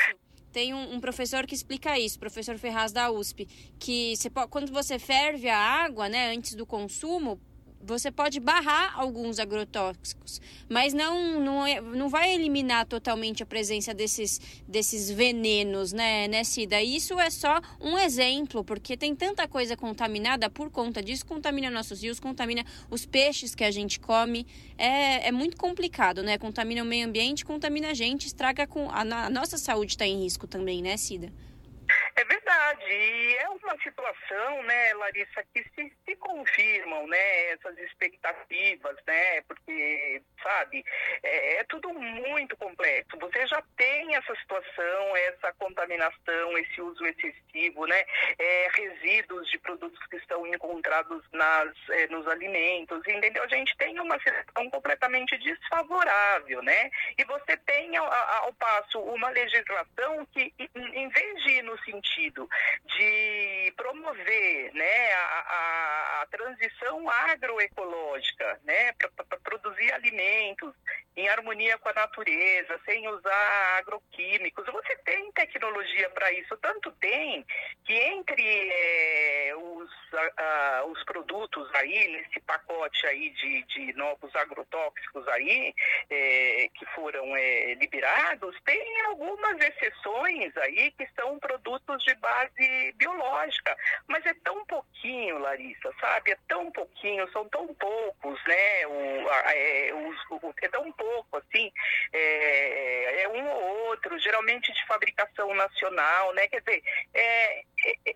Speaker 3: Tem um, um, professor que explica isso, professor Ferraz da USP, que você, quando você ferve a água, né, antes do consumo, você pode barrar alguns agrotóxicos, mas não, não, é, não vai eliminar totalmente a presença desses, desses venenos, né, né, Cida? Isso é só um exemplo, porque tem tanta coisa contaminada por conta disso, contamina nossos rios, contamina os peixes que a gente come. É, é muito complicado, né? Contamina o meio ambiente, contamina a gente, estraga com. A, a nossa saúde está em risco também, né, Cida?
Speaker 39: É verdade, e é uma situação, né, Larissa, que se, se confirmam, né, essas expectativas, né, porque, sabe, é, é, tudo muito complexo. Você já tem essa situação, essa contaminação, esse uso excessivo, né, é, resíduos de produtos que estão encontrados nas, é, nos alimentos, entendeu? A gente tem uma situação completamente desfavorável, né, e você tem, ao, ao passo, uma legislação que, em vez de ir no sentido sentido de promover né, a, a, a transição agroecológica, né, para produzir alimentos em harmonia com a natureza, sem usar agroquímicos. Você tem tecnologia para isso, tanto tem que entre é, os, a, os produtos aí, nesse pacote aí de, de novos agrotóxicos aí, é, que foram é, liberados, tem algumas exceções aí que são produtos de base biológica, mas é tão pouquinho, Larissa, sabe? É tão pouquinho, são tão poucos, né? O, é, o, é tão pouco, assim, é, é, um ou outro, geralmente de fabricação nacional, né? Quer dizer, é, é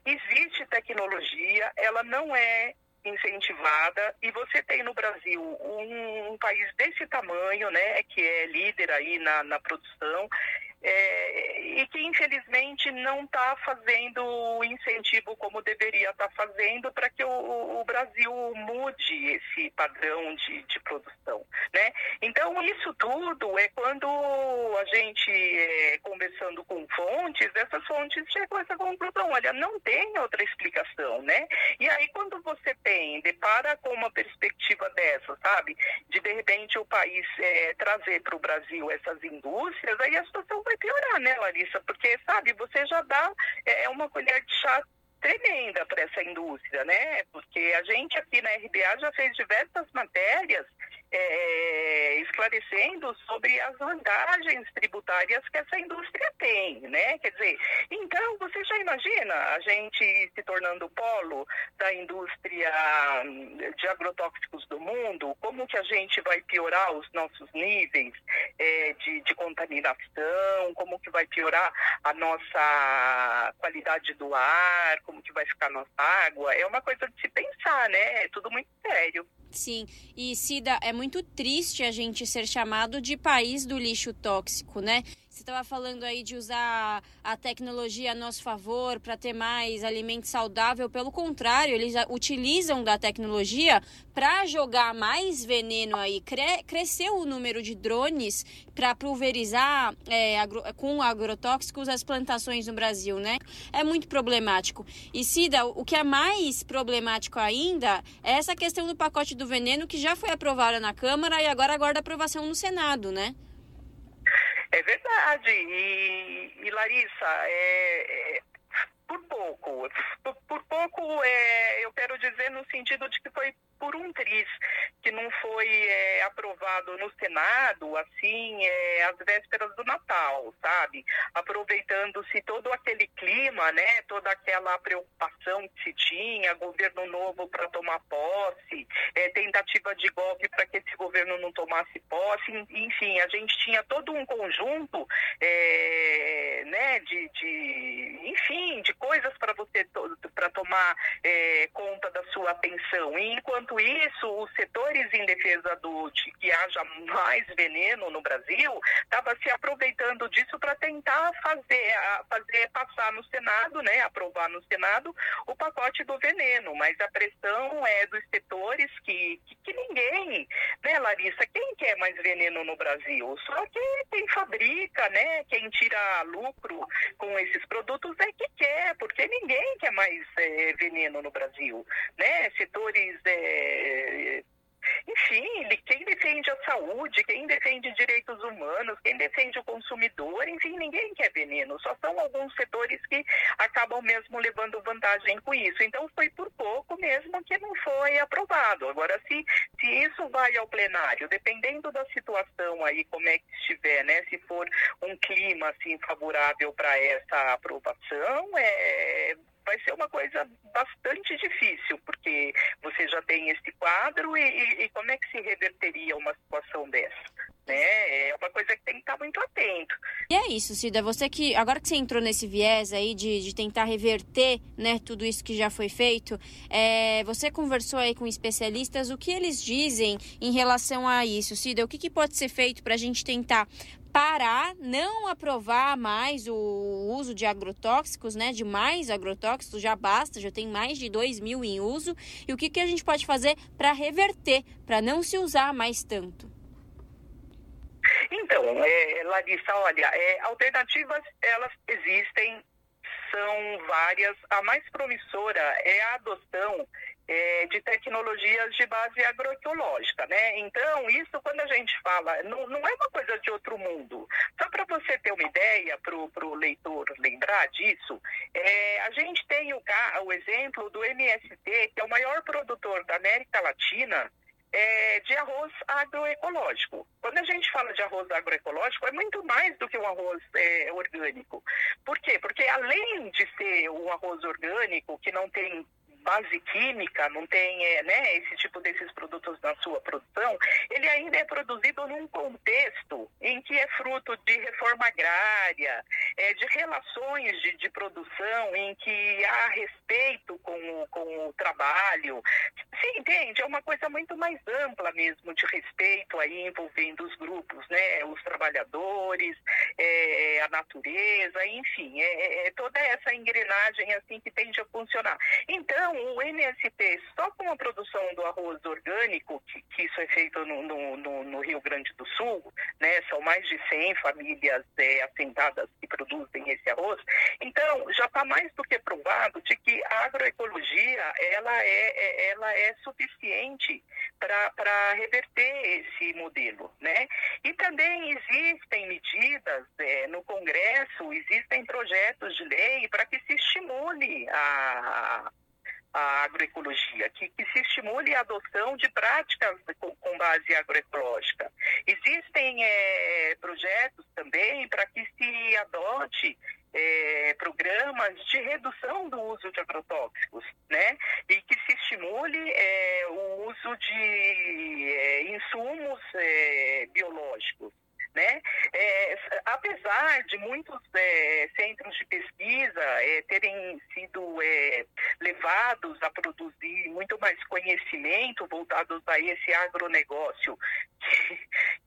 Speaker 39: existe tecnologia, ela não é incentivada e você tem no Brasil um, um país desse tamanho, né, que é líder aí na, na produção é, e que infelizmente não está fazendo o incentivo como deveria estar tá fazendo para que o, o, Brasil mude esse padrão de, de, produção, né? Então isso tudo é quando a gente é, conversando com fontes, essas fontes chegam a essa conclusão, olha, não tem outra explicação, né? E aí quando você tem, depara com uma perspectiva dessa, sabe, de de repente o país é, trazer para o Brasil essas indústrias, aí a situação vai piorar, né, Larissa? Porque, sabe, você já dá é, é uma colher de chá tremenda para essa indústria, né? Porque a gente aqui na RBA já fez diversas matérias é, esclarecendo sobre as vantagens tributárias que essa indústria tem, né? Quer dizer, então você já imagina a gente se tornando polo da indústria de agrotóxicos do mundo, como que a gente vai piorar os nossos níveis é, de, de contaminação, como que vai piorar a nossa qualidade do ar, como que vai ficar a nossa água, é uma coisa de se pensar, né? É tudo muito sério.
Speaker 3: Sim, e Cida, é muito triste a gente ser chamado de país do lixo tóxico, né? Você estava falando aí de usar a tecnologia a nosso favor para ter mais alimento saudável. Pelo contrário, eles utilizam da tecnologia para jogar mais veneno aí. Cre cresceu o número de drones para pulverizar é, agro com agrotóxicos as plantações no Brasil, né? É muito problemático. E Cida, o que é mais problemático ainda é essa questão do pacote do veneno que já foi aprovada na Câmara e agora aguarda aprovação no Senado, né?
Speaker 39: É verdade. E, e Larissa, é, é, por pouco. Por, por pouco, é, eu quero dizer no sentido de que foi por um triz que não foi é, aprovado no Senado, assim, é, às vésperas do Natal, sabe? Aproveitando-se todo aquele clima, né? Toda aquela preocupação que se tinha, governo novo para tomar posse, é, tentativa de golpe para que esse governo não tomasse posse, enfim, a gente tinha todo um conjunto, é, né? De, de, enfim, de coisas para você para tomar é, conta da sua pensão. E enquanto Enquanto isso, os setores em defesa do, de que haja mais veneno no Brasil estava se aproveitando disso para tentar fazer, fazer passar no Senado, né, aprovar no Senado o pacote do veneno. Mas a pressão é dos setores que, que, que ninguém, né, Larissa, quem quer mais veneno no Brasil? Só que quem fabrica, né, quem tira lucro com esses produtos é que quer, porque ninguém quer mais é, veneno no Brasil, né? Setores é, é, enfim, quem defende a saúde, quem defende direitos humanos, quem defende o consumidor, enfim, ninguém quer veneno. Só são alguns setores que acabam mesmo levando vantagem com isso. Então foi por pouco mesmo que não foi aprovado. Agora, se, se isso vai ao plenário, dependendo da situação aí, como é que estiver, né? Se for um clima assim favorável para essa aprovação, é vai ser uma coisa bastante difícil, porque você já tem esse quadro e, e, e como é que se reverteria uma situação dessa? Né? É uma coisa que tem que estar muito atento.
Speaker 3: E é isso, Cida. Você que agora que você entrou nesse viés aí de, de tentar reverter, né, tudo isso que já foi feito, é, você conversou aí com especialistas. O que eles dizem em relação a isso, Cida? O que, que pode ser feito para a gente tentar parar, não aprovar mais o uso de agrotóxicos, né? De mais agrotóxicos, já basta, já tem mais de 2 mil em uso. E o que, que a gente pode fazer para reverter, para não se usar mais tanto?
Speaker 39: Então, é, Larissa, olha, é, alternativas elas existem, são várias. A mais promissora é a adoção é, de tecnologias de base agroecológica, né? Então, isso quando a gente fala, não, não é uma coisa de outro mundo. Só para você ter uma ideia, para o leitor lembrar disso, é, a gente tem o, o exemplo do MST, que é o maior produtor da América Latina, é, de arroz agroecológico. Quando a gente fala de arroz agroecológico, é muito mais do que um arroz é, orgânico. Por quê? Porque além de ser um arroz orgânico, que não tem base química, não tem é, né, esse tipo desses produtos na sua produção, ele ainda é produzido num contexto em que é fruto de reforma agrária, é, de relações de, de produção em que há respeito com o, com o trabalho. Sim, entende? É uma coisa muito mais ampla mesmo de respeito aí envolvendo os grupos, né? Os trabalhadores, é, a natureza, enfim, é, é, é toda essa engrenagem assim que tende a funcionar. Então, o MSP, só com a produção do arroz orgânico, que, que isso é feito no, no, no, Rio Grande do Sul, né? São mais de 100 famílias é, assentadas que produzem esse arroz. Então, já está mais do que provado de que a agroecologia, ela é, é ela é suficiente para reverter esse modelo, né? E também existem medidas é, no Congresso, existem projetos de lei para que se estimule a, a agroecologia, que, que, se estimule a adoção de práticas com, com base agroecológica. Existem é, projetos também para que se adote é, programas de redução do uso de agrotóxicos, né? E que se estimule é, o uso de insumos biológicos. Né? É, apesar de muitos é, centros de pesquisa é, terem sido é, levados a produzir muito mais conhecimento voltados a esse agronegócio, que,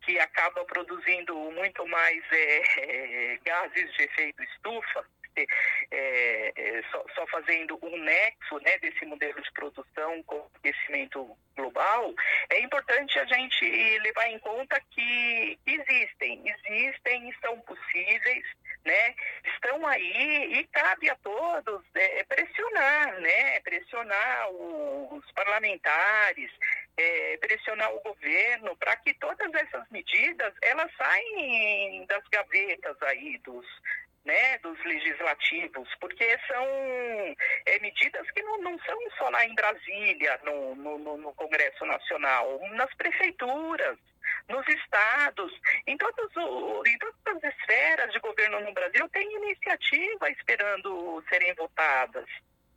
Speaker 39: que acaba produzindo muito mais é, gases de efeito estufa, é, é, só, só, fazendo um nexo né, desse modelo de produção com aquecimento global, é importante a gente levar em conta que existem, existem, são possíveis, né, estão aí e cabe a todos é, pressionar, né, pressionar os parlamentares, é, pressionar o governo para que todas essas medidas elas saem das gavetas aí dos né, dos legislativos, porque são é, medidas que não, não são só lá em Brasília, no, no, no Congresso Nacional, nas prefeituras, nos estados, em, todos o, em todas as esferas de governo no Brasil, tem iniciativa esperando serem votadas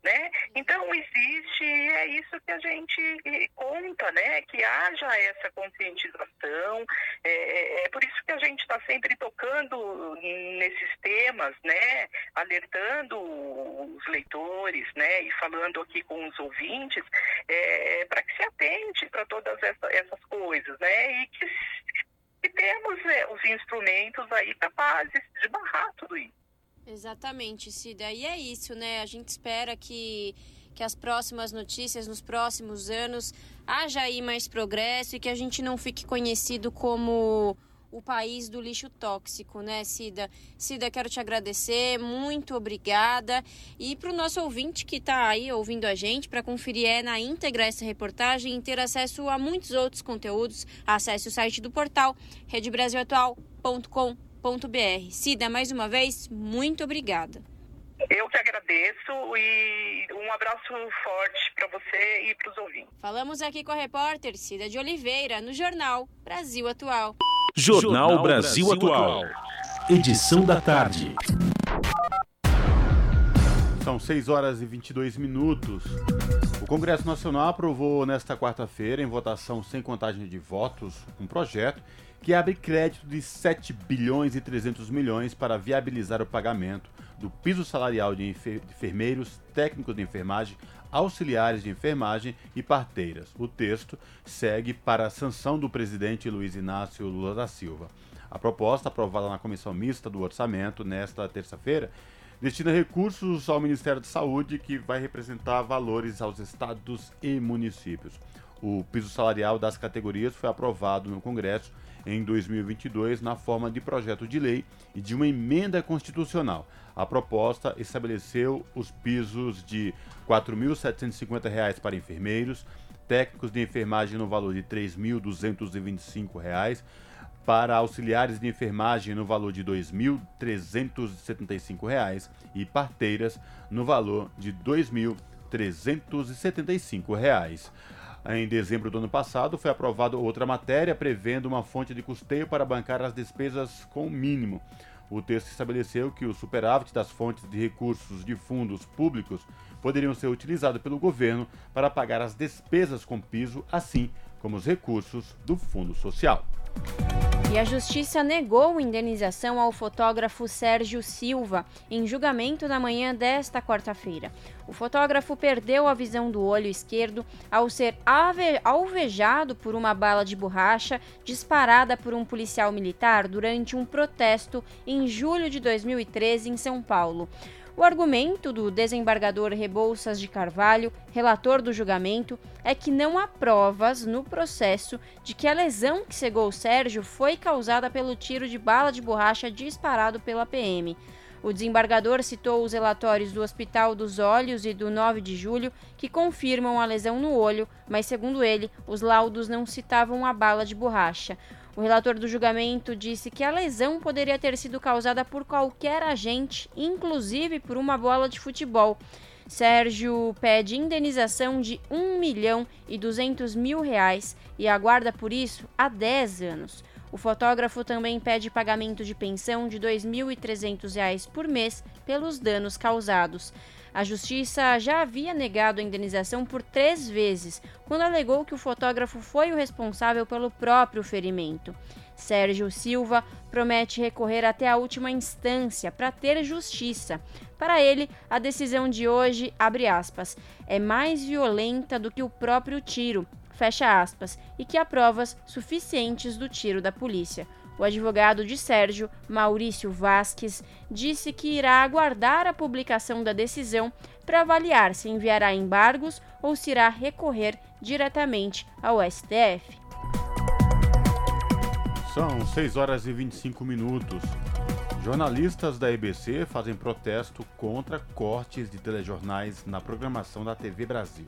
Speaker 39: né? Então existe, é isso que a gente conta, né? Que haja essa conscientização, é, é, é por isso que a gente está sempre tocando nesses temas, né? Alertando os leitores, né? E falando aqui com os ouvintes, é, para que se atente para todas essa, essas coisas, né? E que, que temos é, os instrumentos aí capazes de barrar tudo isso.
Speaker 3: Exatamente, Cida. E é isso, né? A gente espera que, que as próximas notícias, nos próximos anos, haja aí mais progresso e que a gente não fique conhecido como o país do lixo tóxico, né, Cida? Cida, quero te agradecer, muito obrigada. E para o nosso ouvinte que está aí ouvindo a gente, para conferir é na íntegra essa reportagem e ter acesso a muitos outros conteúdos, acesse o site do portal redebrasilatual.com.br Cida, mais uma vez, muito obrigada.
Speaker 39: Eu que agradeço e um abraço forte para você e para os ouvintes.
Speaker 3: Falamos aqui com a repórter Cida de Oliveira no Jornal Brasil Atual.
Speaker 2: Jornal, Jornal Brasil, Brasil Atual. Edição da tarde.
Speaker 1: São 6 horas e 22 minutos. O Congresso Nacional aprovou nesta quarta-feira, em votação sem contagem de votos, um projeto que abre crédito de 7 bilhões e 300 milhões para viabilizar o pagamento do piso salarial de enfermeiros, técnicos de enfermagem, auxiliares de enfermagem e parteiras. O texto segue para a sanção do presidente Luiz Inácio Lula da Silva. A proposta, aprovada na Comissão Mista do Orçamento nesta terça-feira, destina recursos ao Ministério da Saúde, que vai representar valores aos estados e municípios. O piso salarial das categorias foi aprovado no Congresso em 2022 na forma de projeto de lei e de uma emenda constitucional. A proposta estabeleceu os pisos de R$ 4.750 para enfermeiros, técnicos de enfermagem no valor de R$ 3.225, para auxiliares de enfermagem no valor de R$ 2.375 e parteiras no valor de R$ 2.375. Em dezembro do ano passado, foi aprovada outra matéria prevendo uma fonte de custeio para bancar as despesas com o mínimo. O texto estabeleceu que o superávit das fontes de recursos de fundos públicos poderiam ser utilizados pelo governo para pagar as despesas com piso, assim como os recursos do Fundo Social.
Speaker 3: E a Justiça negou indenização ao fotógrafo Sérgio Silva em julgamento na manhã desta quarta-feira. O fotógrafo perdeu a visão do olho esquerdo ao ser alvejado por uma bala de borracha disparada por um policial militar durante um protesto em julho de 2013 em São Paulo. O argumento do desembargador Rebouças de Carvalho, relator do julgamento, é que não há provas no processo de que a lesão que cegou Sérgio foi causada pelo tiro de bala de borracha disparado pela PM. O desembargador citou os relatórios do Hospital dos Olhos e do 9 de julho que confirmam a lesão no olho, mas, segundo ele, os laudos não citavam a bala de borracha. O relator do julgamento disse que a lesão poderia ter sido causada por qualquer agente, inclusive por uma bola de futebol. Sérgio pede indenização de 1 milhão e 200 mil reais e aguarda por isso há 10 anos. O fotógrafo também pede pagamento de pensão de R$ 2.300 por mês pelos danos causados. A justiça já havia negado a indenização por três vezes, quando alegou que o fotógrafo foi o responsável pelo próprio ferimento. Sérgio Silva promete recorrer até a última instância para ter justiça. Para ele, a decisão de hoje, aspas, é mais violenta do que o próprio tiro, fecha aspas, e que há provas suficientes do tiro da polícia. O advogado de Sérgio, Maurício Vasques, disse que irá aguardar a publicação da decisão para avaliar se enviará embargos ou se irá recorrer diretamente ao STF.
Speaker 1: São 6 horas e 25 minutos. Jornalistas da EBC fazem protesto contra cortes de telejornais na programação da TV Brasil.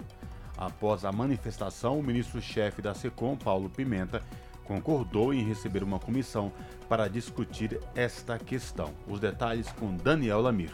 Speaker 1: Após a manifestação, o ministro-chefe da SECOM, Paulo Pimenta, concordou em receber uma comissão para discutir esta questão. Os detalhes com Daniel Lamir.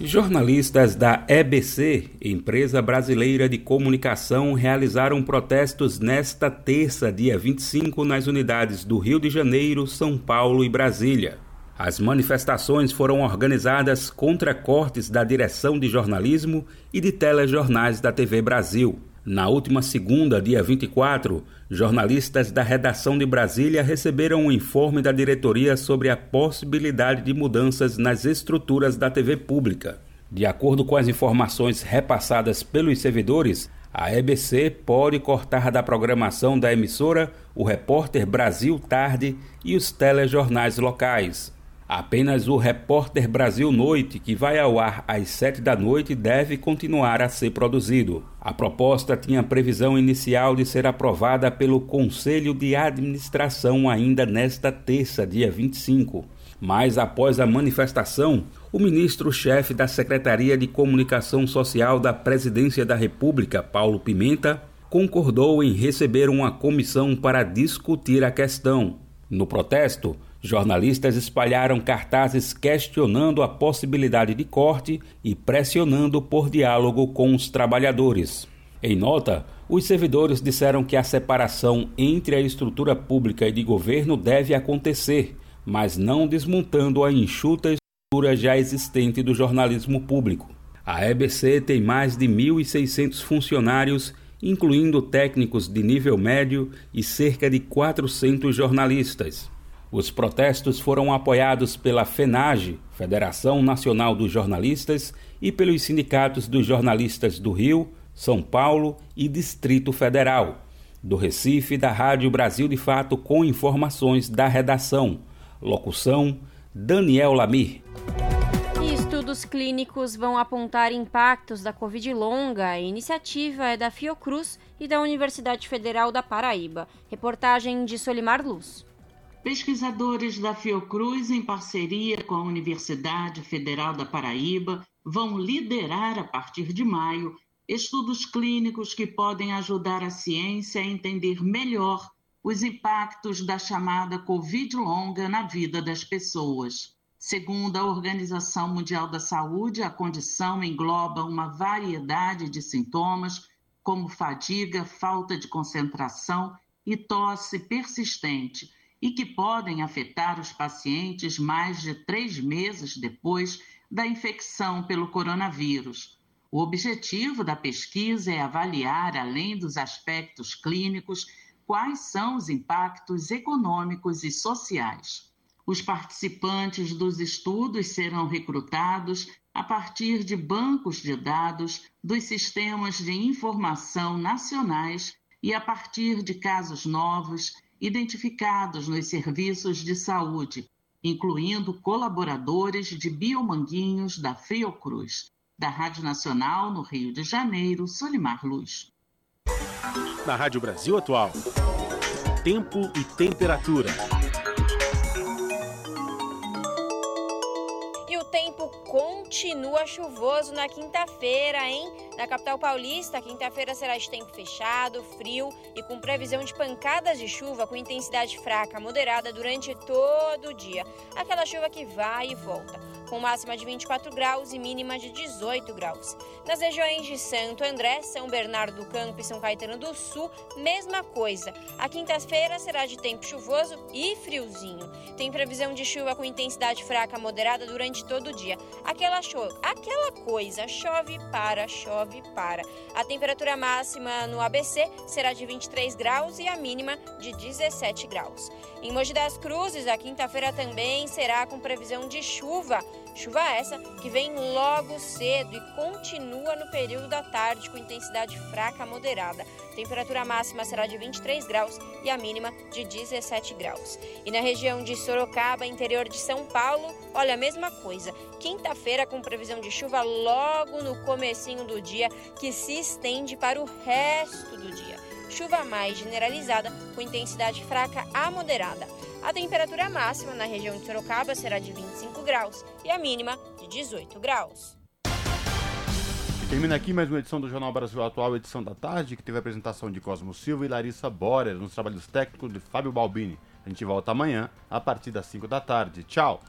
Speaker 40: Jornalistas da EBC, empresa brasileira de comunicação, realizaram protestos nesta terça, dia 25, nas unidades do Rio de Janeiro, São Paulo e Brasília. As manifestações foram organizadas contra cortes da direção de jornalismo e de telejornais da TV Brasil. Na última segunda, dia 24, jornalistas da redação de Brasília receberam um informe da diretoria sobre a possibilidade de mudanças nas estruturas da TV pública. De acordo com as informações repassadas pelos servidores, a EBC pode cortar da programação da emissora o Repórter Brasil Tarde e os telejornais locais. Apenas o Repórter Brasil Noite, que vai ao ar às sete da noite, deve continuar a ser produzido. A proposta tinha previsão inicial de ser aprovada pelo Conselho de Administração ainda nesta terça, dia 25. Mas após a manifestação, o ministro-chefe da Secretaria de Comunicação Social da Presidência da República, Paulo Pimenta, concordou em receber uma comissão para discutir a questão. No protesto, Jornalistas espalharam cartazes questionando a possibilidade de corte e pressionando por diálogo com os trabalhadores. Em nota, os servidores disseram que a separação entre a estrutura pública e de governo deve acontecer, mas não desmontando a enxuta estrutura já existente do jornalismo público. A EBC tem mais de 1.600 funcionários, incluindo técnicos de nível médio e cerca de 400 jornalistas. Os protestos foram apoiados pela FENAGE, Federação Nacional dos Jornalistas, e pelos sindicatos dos jornalistas do Rio, São Paulo e Distrito Federal. Do Recife, da Rádio Brasil de Fato, com informações da redação. Locução: Daniel Lamir.
Speaker 3: estudos clínicos vão apontar impactos da Covid longa. A iniciativa é da Fiocruz e da Universidade Federal da Paraíba. Reportagem de Solimar Luz.
Speaker 41: Pesquisadores da Fiocruz, em parceria com a Universidade Federal da Paraíba, vão liderar a partir de maio estudos clínicos que podem ajudar a ciência a entender melhor os impactos da chamada Covid longa na vida das pessoas. Segundo a Organização Mundial da Saúde, a condição engloba uma variedade de sintomas, como fadiga, falta de concentração e tosse persistente e que podem afetar os pacientes mais de três meses depois da infecção pelo coronavírus. O objetivo da pesquisa é avaliar, além dos aspectos clínicos, quais são os impactos econômicos e sociais. Os participantes dos estudos serão recrutados a partir de bancos de dados dos sistemas de informação nacionais e a partir de casos novos identificados nos serviços de saúde, incluindo colaboradores de Biomanguinhos da Fiocruz. Da Rádio Nacional, no Rio de Janeiro, Solimar Luz.
Speaker 2: Na Rádio Brasil Atual, tempo e temperatura.
Speaker 3: Tempo continua chuvoso na quinta-feira, hein? Na capital paulista, quinta-feira será de tempo fechado, frio e com previsão de pancadas de chuva com intensidade fraca moderada durante todo o dia. Aquela chuva que vai e volta com máxima de 24 graus e mínima de 18 graus. Nas regiões de Santo André, São Bernardo do Campo e São Caetano do Sul, mesma coisa. A quinta-feira será de tempo chuvoso e friozinho. Tem previsão de chuva com intensidade fraca moderada durante todo o dia. Aquela, cho aquela coisa, chove para, chove para. A temperatura máxima no ABC será de 23 graus e a mínima de 17 graus. Em Mogi das Cruzes, a quinta-feira também será com previsão de chuva. Chuva essa que vem logo cedo e continua no período da tarde com intensidade fraca a moderada. Temperatura máxima será de 23 graus e a mínima de 17 graus. E na região de Sorocaba, interior de São Paulo, olha a mesma coisa. Quinta-feira com previsão de chuva logo no comecinho do dia, que se estende para o resto do dia. Chuva mais generalizada com intensidade fraca a moderada. A temperatura máxima na região de Sorocaba será de 25 graus e a mínima de 18 graus.
Speaker 1: E termina aqui mais uma edição do Jornal Brasil Atual, edição da tarde, que teve a apresentação de Cosmo Silva e Larissa Borer, nos trabalhos técnicos de Fábio Balbini. A gente volta amanhã, a partir das 5 da tarde. Tchau!